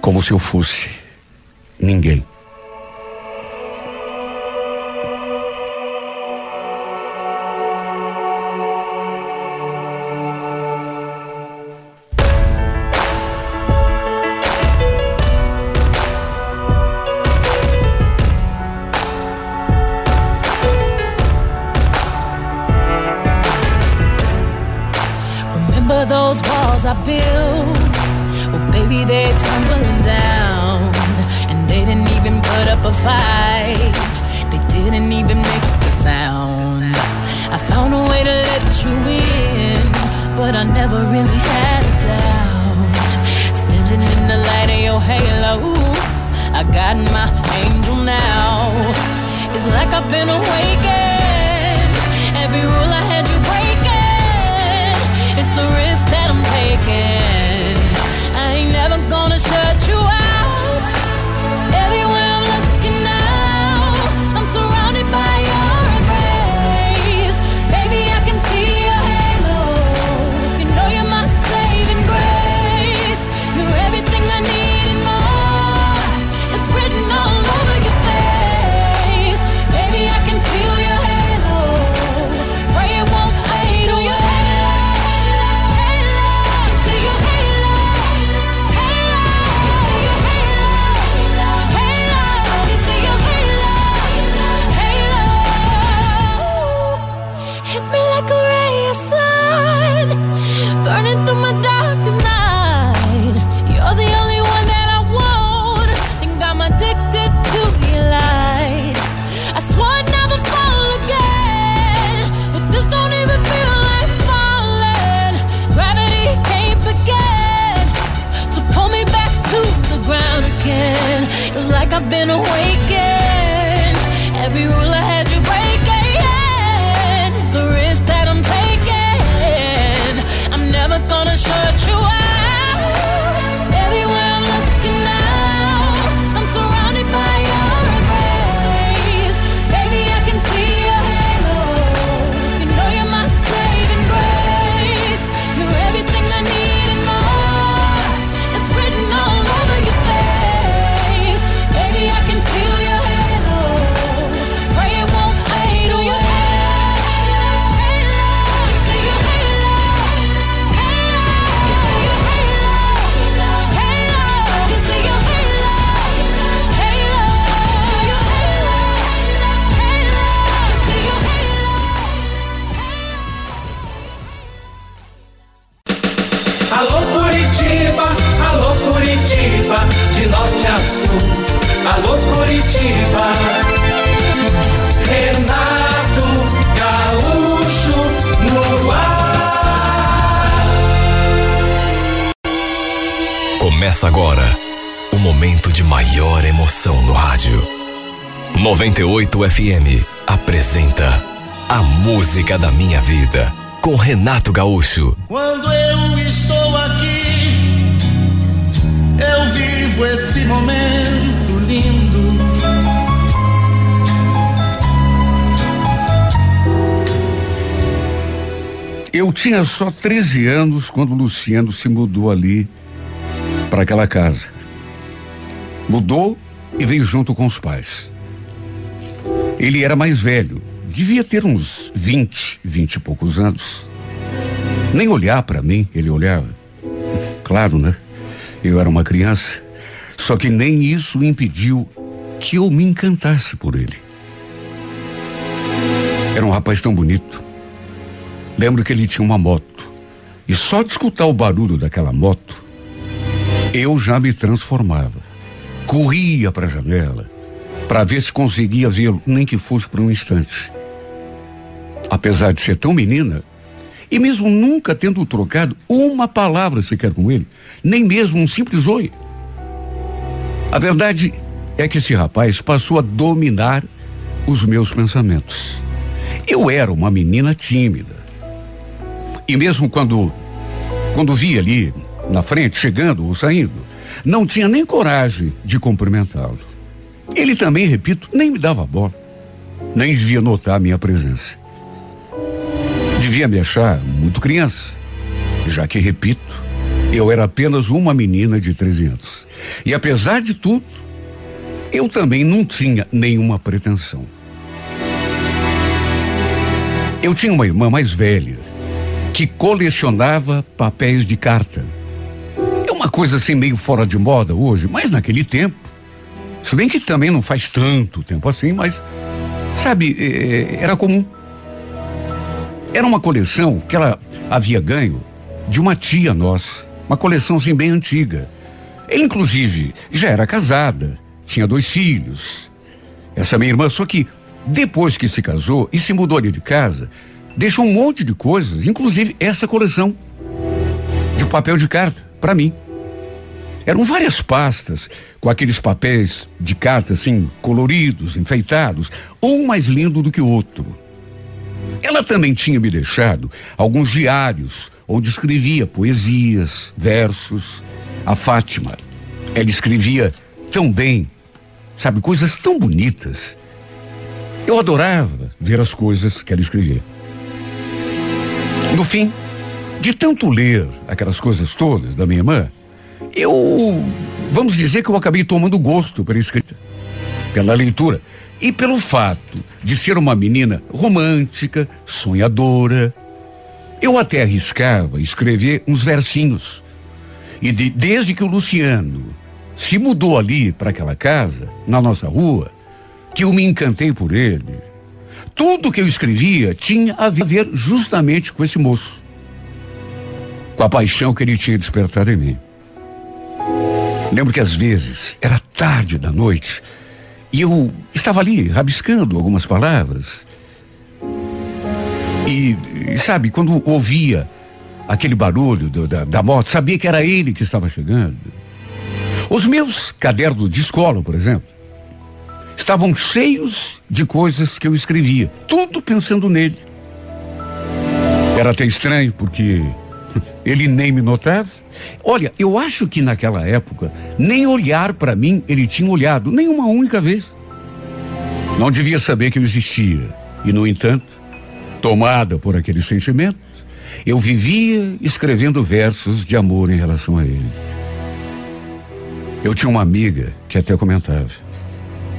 Como se eu fosse ninguém. but I never really had a doubt. Standing in the light of your halo, I got my angel now. It's like I've been awakened. Começa agora o momento de maior emoção no rádio. 98 FM apresenta A Música da Minha Vida com Renato Gaúcho. Quando eu estou aqui, eu vivo esse momento lindo. Eu tinha só 13 anos quando o Luciano se mudou ali para aquela casa. Mudou e veio junto com os pais. Ele era mais velho, devia ter uns 20, 20 e poucos anos. Nem olhar para mim ele olhava. Claro, né? Eu era uma criança. Só que nem isso impediu que eu me encantasse por ele. Era um rapaz tão bonito. Lembro que ele tinha uma moto. E só de escutar o barulho daquela moto, eu já me transformava. Corria para a janela para ver se conseguia vê-lo, nem que fosse por um instante. Apesar de ser tão menina, e mesmo nunca tendo trocado uma palavra sequer com ele, nem mesmo um simples oi. A verdade é que esse rapaz passou a dominar os meus pensamentos. Eu era uma menina tímida. E mesmo quando quando via ali na frente chegando ou saindo, não tinha nem coragem de cumprimentá-lo. Ele também, repito, nem me dava bola. Nem devia notar a minha presença. Devia me achar muito criança, já que, repito, eu era apenas uma menina de 13 anos. E apesar de tudo, eu também não tinha nenhuma pretensão. Eu tinha uma irmã mais velha que colecionava papéis de carta uma coisa assim meio fora de moda hoje, mas naquele tempo, se bem que também não faz tanto tempo assim, mas sabe, é, era comum. Era uma coleção que ela havia ganho de uma tia nossa, uma coleção assim bem antiga. Ela inclusive já era casada, tinha dois filhos. Essa minha irmã, só que depois que se casou e se mudou ali de casa, deixou um monte de coisas, inclusive essa coleção de papel de carta para mim. Eram várias pastas com aqueles papéis de carta assim, coloridos, enfeitados, um mais lindo do que o outro. Ela também tinha me deixado alguns diários onde escrevia poesias, versos. A Fátima, ela escrevia tão bem, sabe, coisas tão bonitas. Eu adorava ver as coisas que ela escrevia. No fim, de tanto ler aquelas coisas todas da minha irmã, eu, vamos dizer que eu acabei tomando gosto pela escrita, pela leitura e pelo fato de ser uma menina romântica, sonhadora. Eu até arriscava escrever uns versinhos. E de, desde que o Luciano se mudou ali para aquela casa, na nossa rua, que eu me encantei por ele, tudo que eu escrevia tinha a ver justamente com esse moço. Com a paixão que ele tinha despertado em mim. Lembro que às vezes era tarde da noite e eu estava ali rabiscando algumas palavras. E, sabe, quando ouvia aquele barulho do, da, da moto, sabia que era ele que estava chegando. Os meus cadernos de escola, por exemplo, estavam cheios de coisas que eu escrevia, tudo pensando nele. Era até estranho porque ele nem me notava. Olha, eu acho que naquela época, nem olhar para mim ele tinha olhado, nem uma única vez. Não devia saber que eu existia. E, no entanto, tomada por aquele sentimento, eu vivia escrevendo versos de amor em relação a ele. Eu tinha uma amiga que até comentava: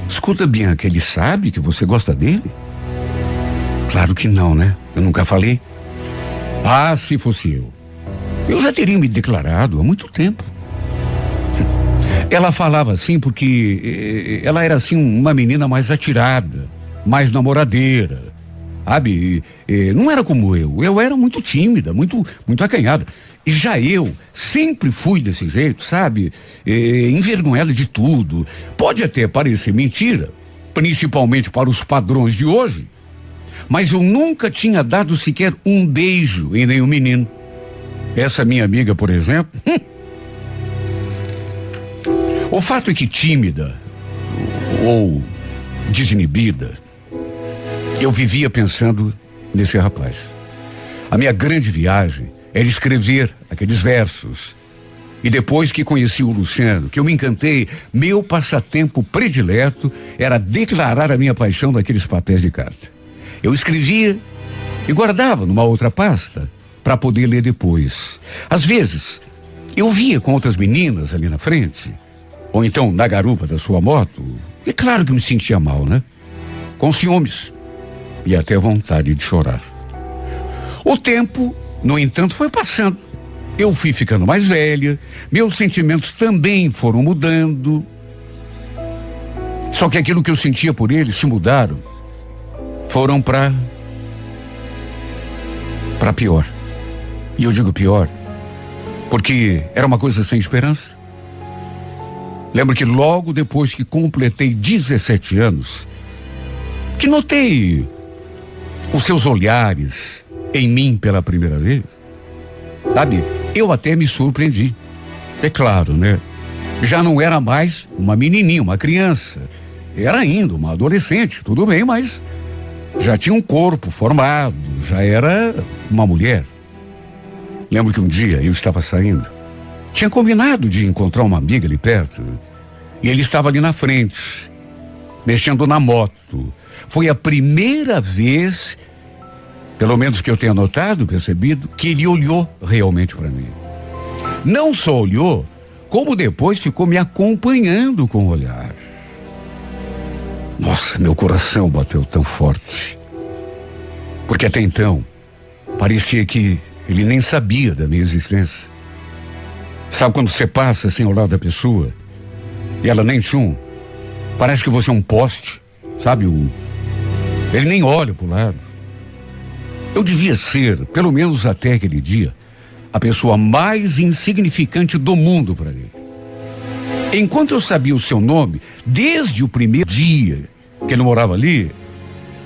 Escuta, Bianca, ele sabe que você gosta dele? Claro que não, né? Eu nunca falei. Ah, se fosse eu. Eu já teria me declarado há muito tempo. Ela falava assim porque eh, ela era assim uma menina mais atirada, mais namoradeira, sabe? Eh, não era como eu. Eu era muito tímida, muito, muito acanhada. E já eu sempre fui desse jeito, sabe? Eh, envergonhada de tudo. Pode até parecer mentira, principalmente para os padrões de hoje, mas eu nunca tinha dado sequer um beijo em nenhum menino. Essa minha amiga, por exemplo, hum, O fato é que tímida ou desinibida, eu vivia pensando nesse rapaz. A minha grande viagem era escrever aqueles versos. E depois que conheci o Luciano, que eu me encantei, meu passatempo predileto era declarar a minha paixão naqueles papéis de carta. Eu escrevia e guardava numa outra pasta para poder ler depois. Às vezes, eu via com outras meninas ali na frente, ou então na garupa da sua moto, e claro que me sentia mal, né? Com ciúmes e até vontade de chorar. O tempo, no entanto, foi passando. Eu fui ficando mais velha, meus sentimentos também foram mudando. Só que aquilo que eu sentia por ele se mudaram. Foram para para pior. E eu digo pior porque era uma coisa sem esperança. Lembro que logo depois que completei 17 anos, que notei os seus olhares em mim pela primeira vez, sabe? Eu até me surpreendi. É claro, né? Já não era mais uma menininha, uma criança. Era ainda uma adolescente, tudo bem, mas já tinha um corpo formado, já era uma mulher. Lembro que um dia eu estava saindo. Tinha combinado de encontrar uma amiga ali perto. E ele estava ali na frente, mexendo na moto. Foi a primeira vez, pelo menos que eu tenha notado, percebido, que ele olhou realmente para mim. Não só olhou, como depois ficou me acompanhando com o olhar. Nossa, meu coração bateu tão forte. Porque até então, parecia que ele nem sabia da minha existência. Sabe quando você passa assim ao lado da pessoa e ela nem tchum? Parece que você é um poste, sabe? Um, ele nem olha para o lado. Eu devia ser, pelo menos até aquele dia, a pessoa mais insignificante do mundo para ele. Enquanto eu sabia o seu nome, desde o primeiro dia que ele morava ali,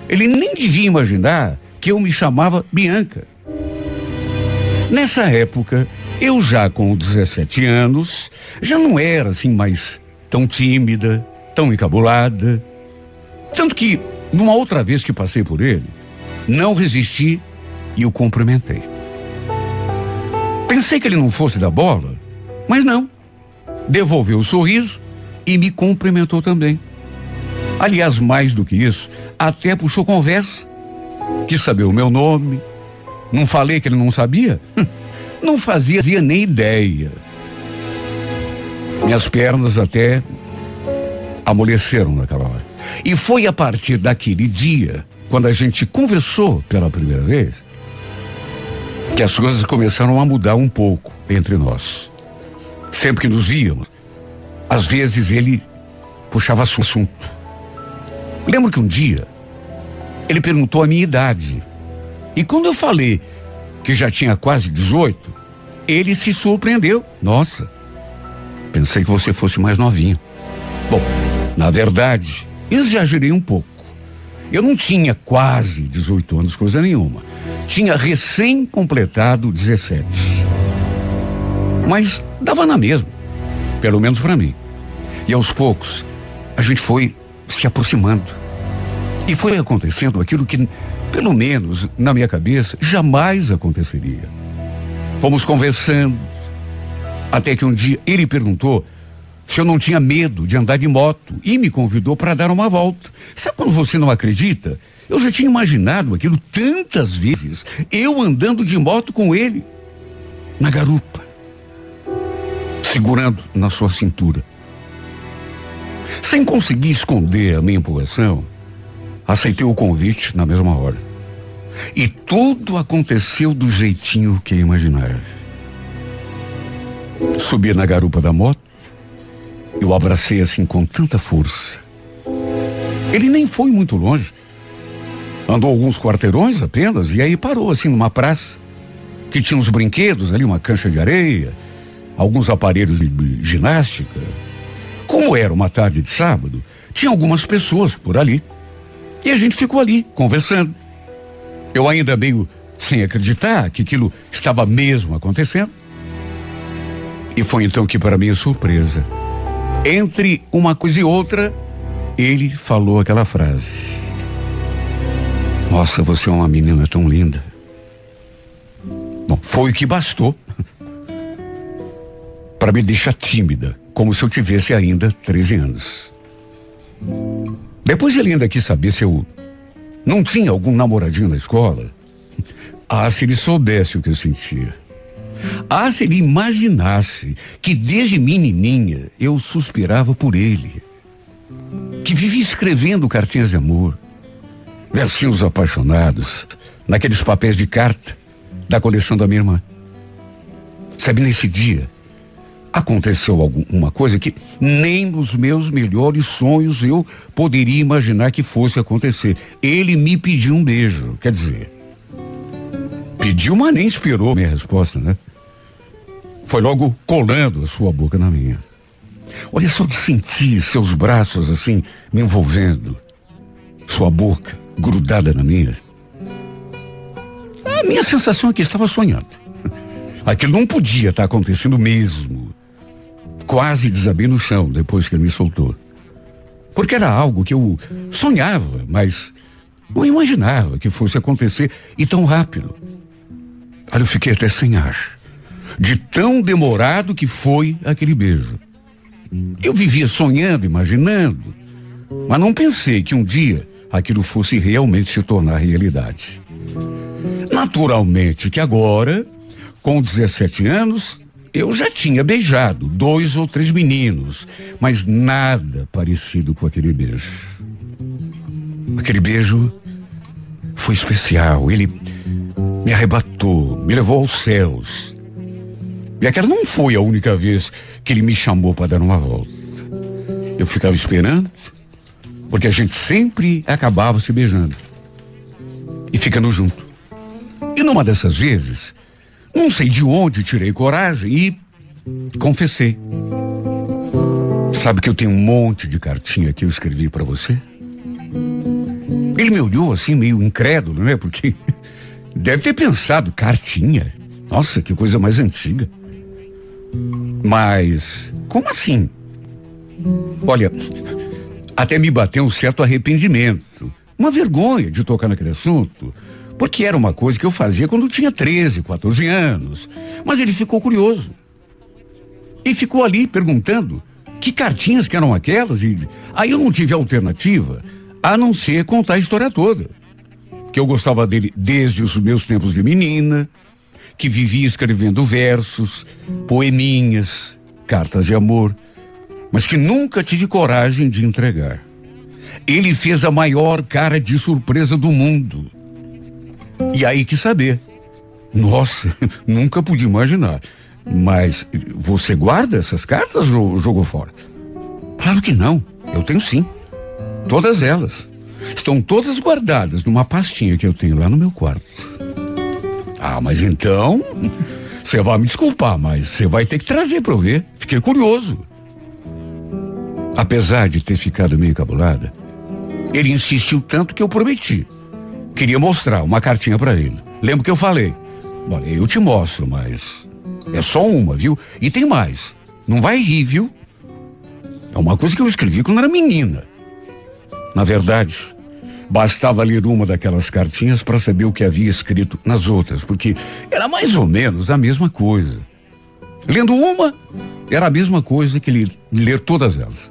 ele nem devia imaginar que eu me chamava Bianca. Nessa época, eu já com 17 anos, já não era assim mais tão tímida, tão encabulada. Tanto que, numa outra vez que passei por ele, não resisti e o cumprimentei. Pensei que ele não fosse da bola, mas não. Devolveu o sorriso e me cumprimentou também. Aliás, mais do que isso, até puxou conversa. Quis saber o meu nome, não falei que ele não sabia? Não fazia nem ideia. Minhas pernas até amoleceram naquela hora. E foi a partir daquele dia, quando a gente conversou pela primeira vez, que as coisas começaram a mudar um pouco entre nós. Sempre que nos víamos, às vezes ele puxava assunto. Lembro que um dia ele perguntou a minha idade. E quando eu falei que já tinha quase 18, ele se surpreendeu. Nossa, pensei que você fosse mais novinho. Bom, na verdade, exagerei um pouco. Eu não tinha quase 18 anos, coisa nenhuma. Tinha recém completado 17. Mas dava na mesma, pelo menos para mim. E aos poucos, a gente foi se aproximando. E foi acontecendo aquilo que pelo menos na minha cabeça, jamais aconteceria. Fomos conversando, até que um dia ele perguntou se eu não tinha medo de andar de moto e me convidou para dar uma volta. Sabe quando você não acredita? Eu já tinha imaginado aquilo tantas vezes, eu andando de moto com ele, na garupa, segurando na sua cintura. Sem conseguir esconder a minha empolgação, Aceitei o convite na mesma hora. E tudo aconteceu do jeitinho que imaginava. Subi na garupa da moto, eu abracei assim com tanta força. Ele nem foi muito longe. Andou alguns quarteirões apenas e aí parou assim numa praça que tinha uns brinquedos ali, uma cancha de areia, alguns aparelhos de ginástica. Como era uma tarde de sábado, tinha algumas pessoas por ali. E a gente ficou ali, conversando. Eu ainda meio sem acreditar que aquilo estava mesmo acontecendo. E foi então que, para minha surpresa, Entre uma coisa e outra, ele falou aquela frase. Nossa, você é uma menina tão linda. Bom, foi o que bastou para me deixar tímida, como se eu tivesse ainda 13 anos. Depois ele ainda quis saber se eu não tinha algum namoradinho na escola. Ah, se ele soubesse o que eu sentia. Ah, se ele imaginasse que desde menininha eu suspirava por ele. Que vivia escrevendo cartinhas de amor, versinhos apaixonados, naqueles papéis de carta da coleção da minha irmã. Sabe, nesse dia, aconteceu alguma coisa que nem nos meus melhores sonhos eu poderia imaginar que fosse acontecer. Ele me pediu um beijo, quer dizer, pediu, mas nem esperou minha resposta, né? Foi logo colando a sua boca na minha. Olha só de sentir seus braços assim me envolvendo, sua boca grudada na minha. A minha sensação é que estava sonhando. Aquilo não podia estar acontecendo mesmo. Quase desabei no chão depois que ele me soltou. Porque era algo que eu sonhava, mas não imaginava que fosse acontecer e tão rápido. Olha, eu fiquei até sem ar. De tão demorado que foi aquele beijo. Eu vivia sonhando, imaginando, mas não pensei que um dia aquilo fosse realmente se tornar realidade. Naturalmente que agora, com 17 anos, eu já tinha beijado dois ou três meninos, mas nada parecido com aquele beijo. Aquele beijo foi especial. Ele me arrebatou, me levou aos céus. E aquela não foi a única vez que ele me chamou para dar uma volta. Eu ficava esperando, porque a gente sempre acabava se beijando e ficando junto. E numa dessas vezes, não sei de onde tirei coragem e confessei. Sabe que eu tenho um monte de cartinha que eu escrevi para você? Ele me olhou assim, meio incrédulo, né? Porque deve ter pensado, cartinha? Nossa, que coisa mais antiga. Mas, como assim? Olha, até me bateu um certo arrependimento, uma vergonha de tocar naquele assunto, porque era uma coisa que eu fazia quando eu tinha 13, 14 anos. Mas ele ficou curioso. E ficou ali perguntando que cartinhas que eram aquelas, e aí eu não tive alternativa a não ser contar a história toda. Que eu gostava dele desde os meus tempos de menina, que vivia escrevendo versos, poeminhas, cartas de amor, mas que nunca tive coragem de entregar. Ele fez a maior cara de surpresa do mundo. E aí que saber. Nossa, nunca pude imaginar. Mas você guarda essas cartas ou jogou fora? Claro que não. Eu tenho sim. Todas elas. Estão todas guardadas numa pastinha que eu tenho lá no meu quarto. Ah, mas então. Você vai me desculpar, mas você vai ter que trazer para eu ver. Fiquei curioso. Apesar de ter ficado meio cabulada, ele insistiu tanto que eu prometi. Queria mostrar uma cartinha para ele. Lembro que eu falei: Olha, eu te mostro, mas é só uma, viu? E tem mais. Não vai rir, viu? É uma coisa que eu escrevi quando era menina. Na verdade, Bastava ler uma daquelas cartinhas para saber o que havia escrito nas outras, porque era mais ou menos a mesma coisa. Lendo uma, era a mesma coisa que ler todas elas.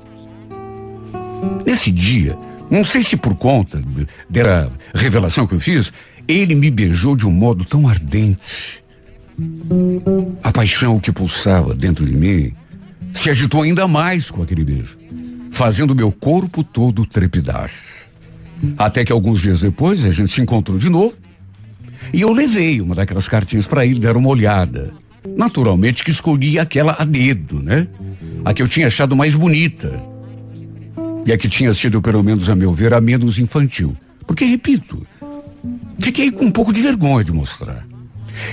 Nesse dia, não sei se por conta da revelação que eu fiz, ele me beijou de um modo tão ardente. A paixão que pulsava dentro de mim se agitou ainda mais com aquele beijo, fazendo meu corpo todo trepidar. Até que alguns dias depois a gente se encontrou de novo. E eu levei uma daquelas cartinhas para ele dar uma olhada. Naturalmente que escolhi aquela a dedo, né? A que eu tinha achado mais bonita. E a que tinha sido, pelo menos a meu ver, a menos infantil. Porque, repito, fiquei com um pouco de vergonha de mostrar.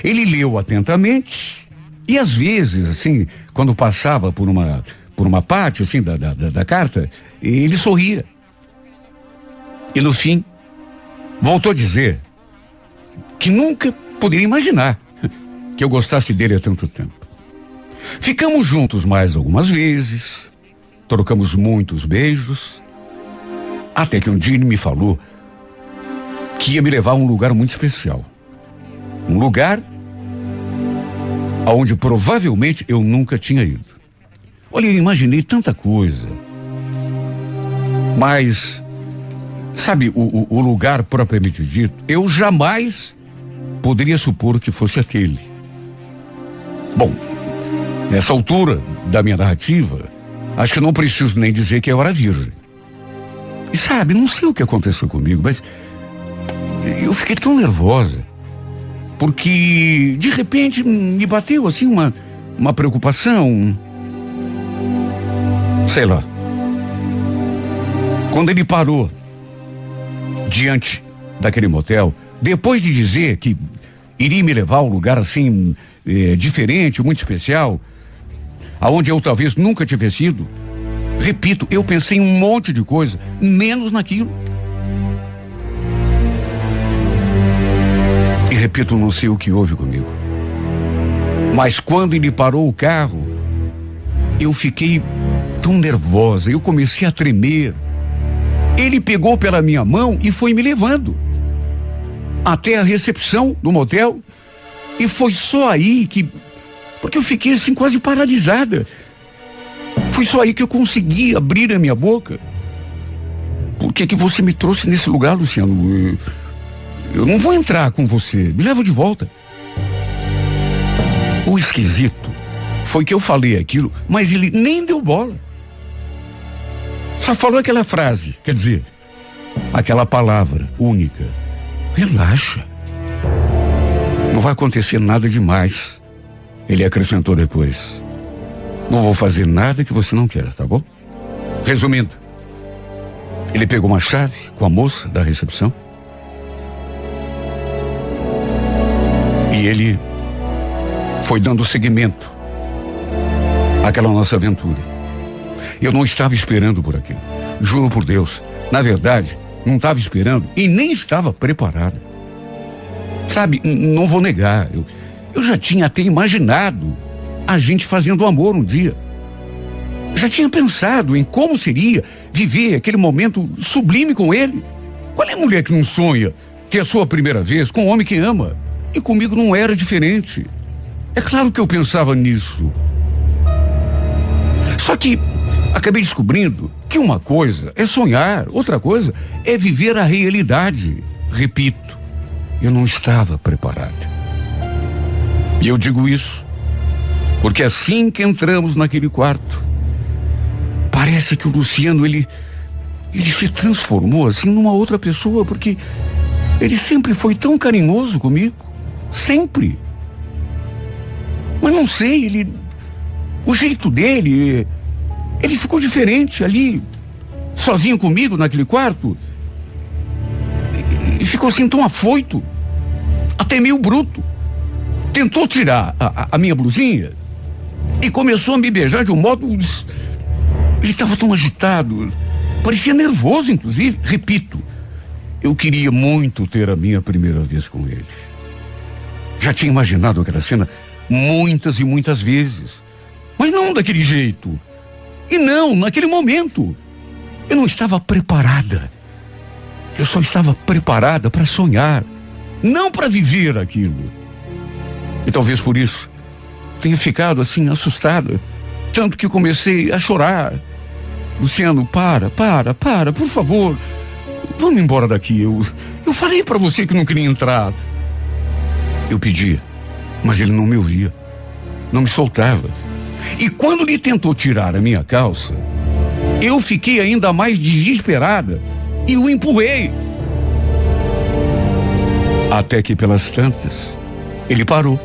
Ele leu atentamente e às vezes, assim, quando passava por uma por uma parte assim da, da, da carta, ele sorria. E no fim, voltou a dizer que nunca poderia imaginar que eu gostasse dele há tanto tempo. Ficamos juntos mais algumas vezes, trocamos muitos beijos, até que um dia ele me falou que ia me levar a um lugar muito especial. Um lugar aonde provavelmente eu nunca tinha ido. Olha, eu imaginei tanta coisa. Mas, sabe, o, o, lugar propriamente dito, eu jamais poderia supor que fosse aquele. Bom, nessa altura da minha narrativa, acho que não preciso nem dizer que eu era virgem. E sabe, não sei o que aconteceu comigo, mas eu fiquei tão nervosa. Porque, de repente, me bateu assim uma, uma preocupação. Sei lá. Quando ele parou diante daquele motel, depois de dizer que iria me levar a um lugar assim eh, diferente, muito especial, aonde eu talvez nunca tivesse ido, repito, eu pensei em um monte de coisa, menos naquilo. E repito, não sei o que houve comigo. Mas quando ele parou o carro, eu fiquei tão nervosa, eu comecei a tremer. Ele pegou pela minha mão e foi me levando até a recepção do motel. E foi só aí que. Porque eu fiquei assim quase paralisada. Foi só aí que eu consegui abrir a minha boca. Por que que você me trouxe nesse lugar, Luciano? Eu, eu não vou entrar com você. Me leva de volta. O esquisito foi que eu falei aquilo, mas ele nem deu bola. Só falou aquela frase, quer dizer, aquela palavra única. Relaxa. Não vai acontecer nada demais. Ele acrescentou depois. Não vou fazer nada que você não quer, tá bom? Resumindo, ele pegou uma chave com a moça da recepção e ele foi dando seguimento àquela nossa aventura. Eu não estava esperando por aquilo. Juro por Deus. Na verdade, não estava esperando e nem estava preparado. Sabe, não vou negar, eu, eu já tinha até imaginado a gente fazendo amor um dia. Já tinha pensado em como seria viver aquele momento sublime com ele. Qual é a mulher que não sonha ter a sua primeira vez com um homem que ama? E comigo não era diferente. É claro que eu pensava nisso. Só que acabei descobrindo que uma coisa é sonhar, outra coisa é viver a realidade. Repito, eu não estava preparada. E eu digo isso porque assim que entramos naquele quarto, parece que o Luciano ele ele se transformou assim numa outra pessoa, porque ele sempre foi tão carinhoso comigo, sempre. Mas não sei, ele o jeito dele ele ficou diferente ali, sozinho comigo naquele quarto. E ficou assim tão afoito, até meio bruto. Tentou tirar a, a minha blusinha e começou a me beijar de um modo. Ele estava tão agitado, parecia nervoso, inclusive. Repito, eu queria muito ter a minha primeira vez com ele. Já tinha imaginado aquela cena muitas e muitas vezes, mas não daquele jeito. E não, naquele momento. Eu não estava preparada. Eu só estava preparada para sonhar, não para viver aquilo. E talvez por isso tenha ficado assim assustada, tanto que comecei a chorar. Luciano, para, para, para, por favor. Vamos embora daqui. Eu, eu falei para você que não queria entrar. Eu pedia, mas ele não me ouvia. Não me soltava. E quando ele tentou tirar a minha calça, eu fiquei ainda mais desesperada e o empurrei. Até que pelas tantas, ele parou.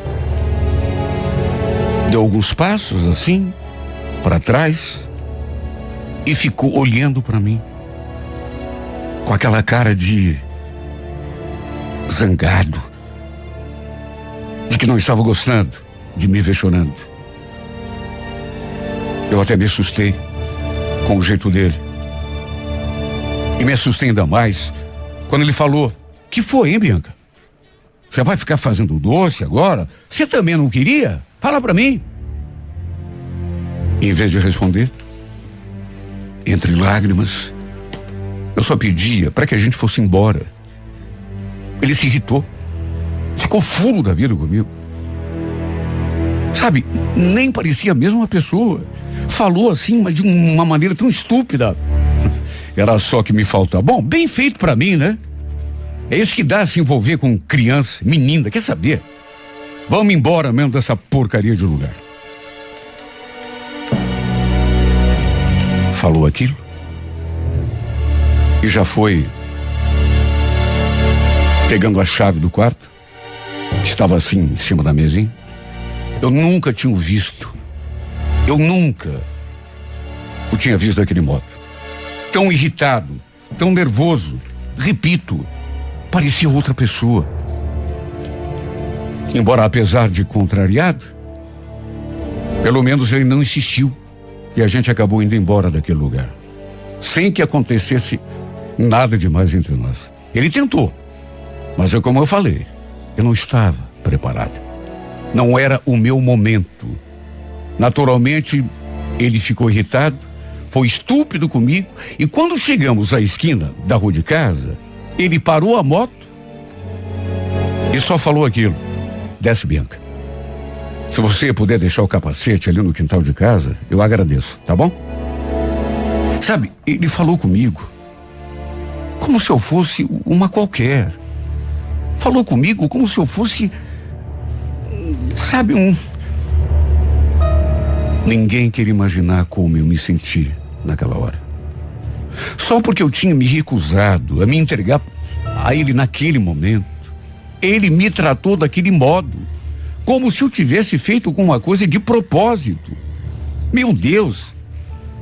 Deu alguns passos assim, para trás, e ficou olhando para mim. Com aquela cara de zangado, de que não estava gostando de me ver chorando. Eu até me assustei com o jeito dele. E me assustei ainda mais quando ele falou: Que foi, hein, Bianca? Você vai ficar fazendo doce agora? Você também não queria? Fala para mim. Em vez de responder, entre lágrimas, eu só pedia para que a gente fosse embora. Ele se irritou. Ficou furo da vida comigo. Sabe, nem parecia a mesma pessoa. Falou assim, mas de uma maneira tão estúpida. Era só que me faltava. Bom, bem feito para mim, né? É isso que dá se envolver com criança, menina, quer saber? Vamos embora mesmo dessa porcaria de lugar. Falou aquilo e já foi pegando a chave do quarto, que estava assim em cima da mesinha. Eu nunca tinha visto. Eu nunca o tinha visto daquele modo. Tão irritado, tão nervoso. Repito, parecia outra pessoa. Embora apesar de contrariado, pelo menos ele não insistiu e a gente acabou indo embora daquele lugar, sem que acontecesse nada demais entre nós. Ele tentou, mas é como eu falei, eu não estava preparado. Não era o meu momento. Naturalmente, ele ficou irritado, foi estúpido comigo e quando chegamos à esquina da rua de casa, ele parou a moto e só falou aquilo: desce, Bianca. Se você puder deixar o capacete ali no quintal de casa, eu agradeço, tá bom? Sabe, ele falou comigo como se eu fosse uma qualquer. Falou comigo como se eu fosse, sabe, um. Ninguém queria imaginar como eu me senti naquela hora. Só porque eu tinha me recusado a me entregar a ele naquele momento, ele me tratou daquele modo, como se eu tivesse feito alguma coisa de propósito. Meu Deus,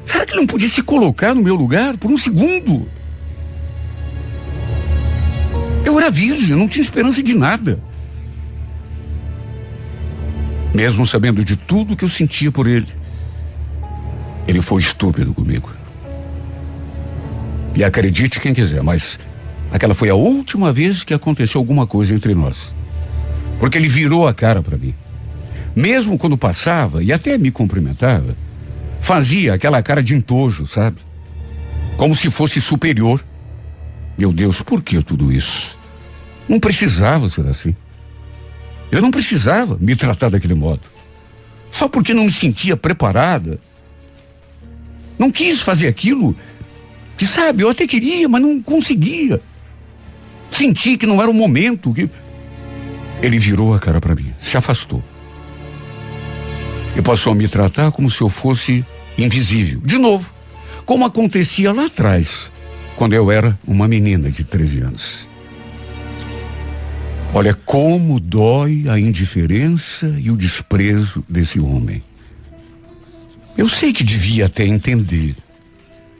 será que ele não podia se colocar no meu lugar por um segundo? Eu era virgem, não tinha esperança de nada. Mesmo sabendo de tudo que eu sentia por ele, ele foi estúpido comigo. E acredite quem quiser, mas aquela foi a última vez que aconteceu alguma coisa entre nós. Porque ele virou a cara para mim. Mesmo quando passava e até me cumprimentava, fazia aquela cara de entojo, sabe? Como se fosse superior. Meu Deus, por que tudo isso? Não precisava ser assim. Eu não precisava me tratar daquele modo. Só porque não me sentia preparada. Não quis fazer aquilo que, sabe, eu até queria, mas não conseguia. Senti que não era o momento. Que... Ele virou a cara para mim, se afastou. E passou a me tratar como se eu fosse invisível. De novo, como acontecia lá atrás, quando eu era uma menina de 13 anos. Olha como dói a indiferença e o desprezo desse homem. Eu sei que devia até entender.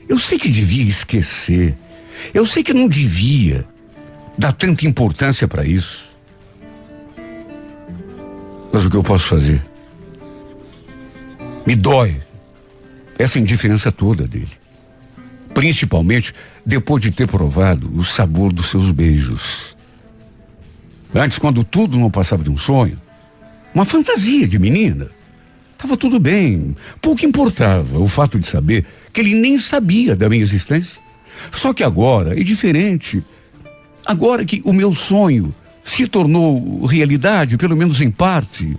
Eu sei que devia esquecer. Eu sei que não devia dar tanta importância para isso. Mas o que eu posso fazer? Me dói essa indiferença toda dele. Principalmente depois de ter provado o sabor dos seus beijos. Antes, quando tudo não passava de um sonho, uma fantasia de menina, estava tudo bem. Pouco importava o fato de saber que ele nem sabia da minha existência. Só que agora é diferente. Agora que o meu sonho se tornou realidade, pelo menos em parte,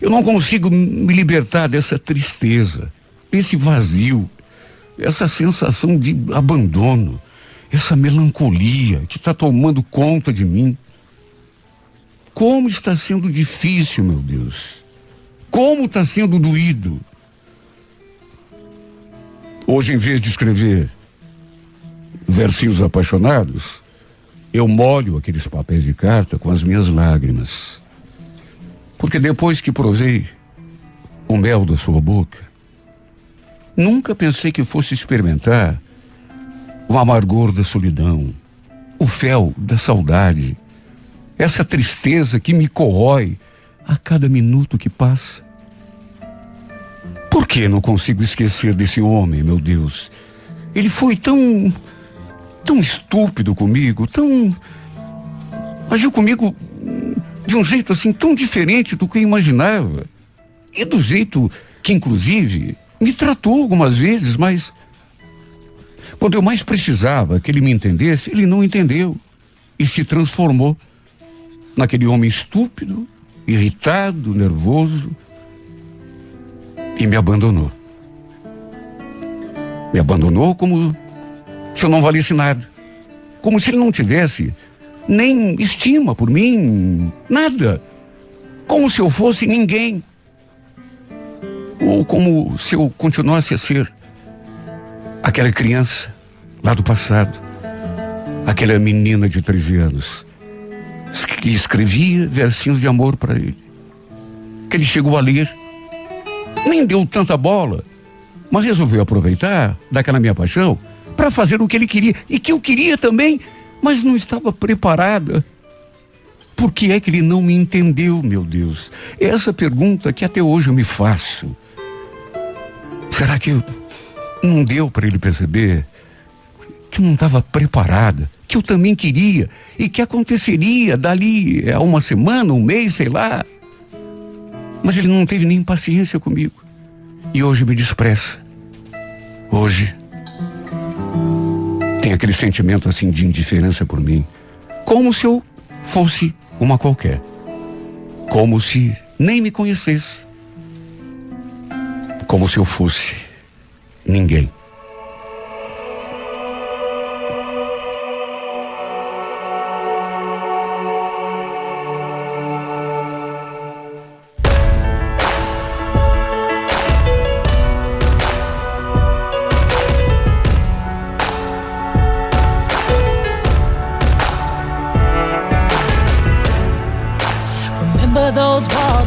eu não consigo me libertar dessa tristeza, desse vazio, essa sensação de abandono, essa melancolia que está tomando conta de mim. Como está sendo difícil, meu Deus. Como está sendo doído. Hoje, em vez de escrever versinhos apaixonados, eu molho aqueles papéis de carta com as minhas lágrimas. Porque depois que provei o mel da sua boca, nunca pensei que fosse experimentar o amargor da solidão, o fel da saudade, essa tristeza que me corrói a cada minuto que passa. Por que não consigo esquecer desse homem, meu Deus? Ele foi tão. Tão estúpido comigo, tão. agiu comigo de um jeito assim tão diferente do que eu imaginava. E do jeito que, inclusive, me tratou algumas vezes, mas Quando eu mais precisava que ele me entendesse, ele não entendeu e se transformou naquele homem estúpido, irritado, nervoso e me abandonou. Me abandonou como se eu não valesse nada. Como se ele não tivesse nem estima por mim, nada. Como se eu fosse ninguém. Ou como se eu continuasse a ser aquela criança lá do passado, aquela menina de 13 anos, que escrevia versinhos de amor para ele, que ele chegou a ler, nem deu tanta bola, mas resolveu aproveitar daquela minha paixão para fazer o que ele queria e que eu queria também, mas não estava preparada. Por que é que ele não me entendeu, meu Deus? É essa pergunta que até hoje eu me faço. Será que não deu para ele perceber que não estava preparada, que eu também queria e que aconteceria dali a uma semana, um mês, sei lá? Mas ele não teve nem paciência comigo. E hoje me despreza. Hoje tem aquele sentimento assim de indiferença por mim, como se eu fosse uma qualquer. Como se nem me conhecesse. Como se eu fosse ninguém.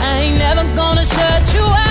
I ain't never gonna shut you out.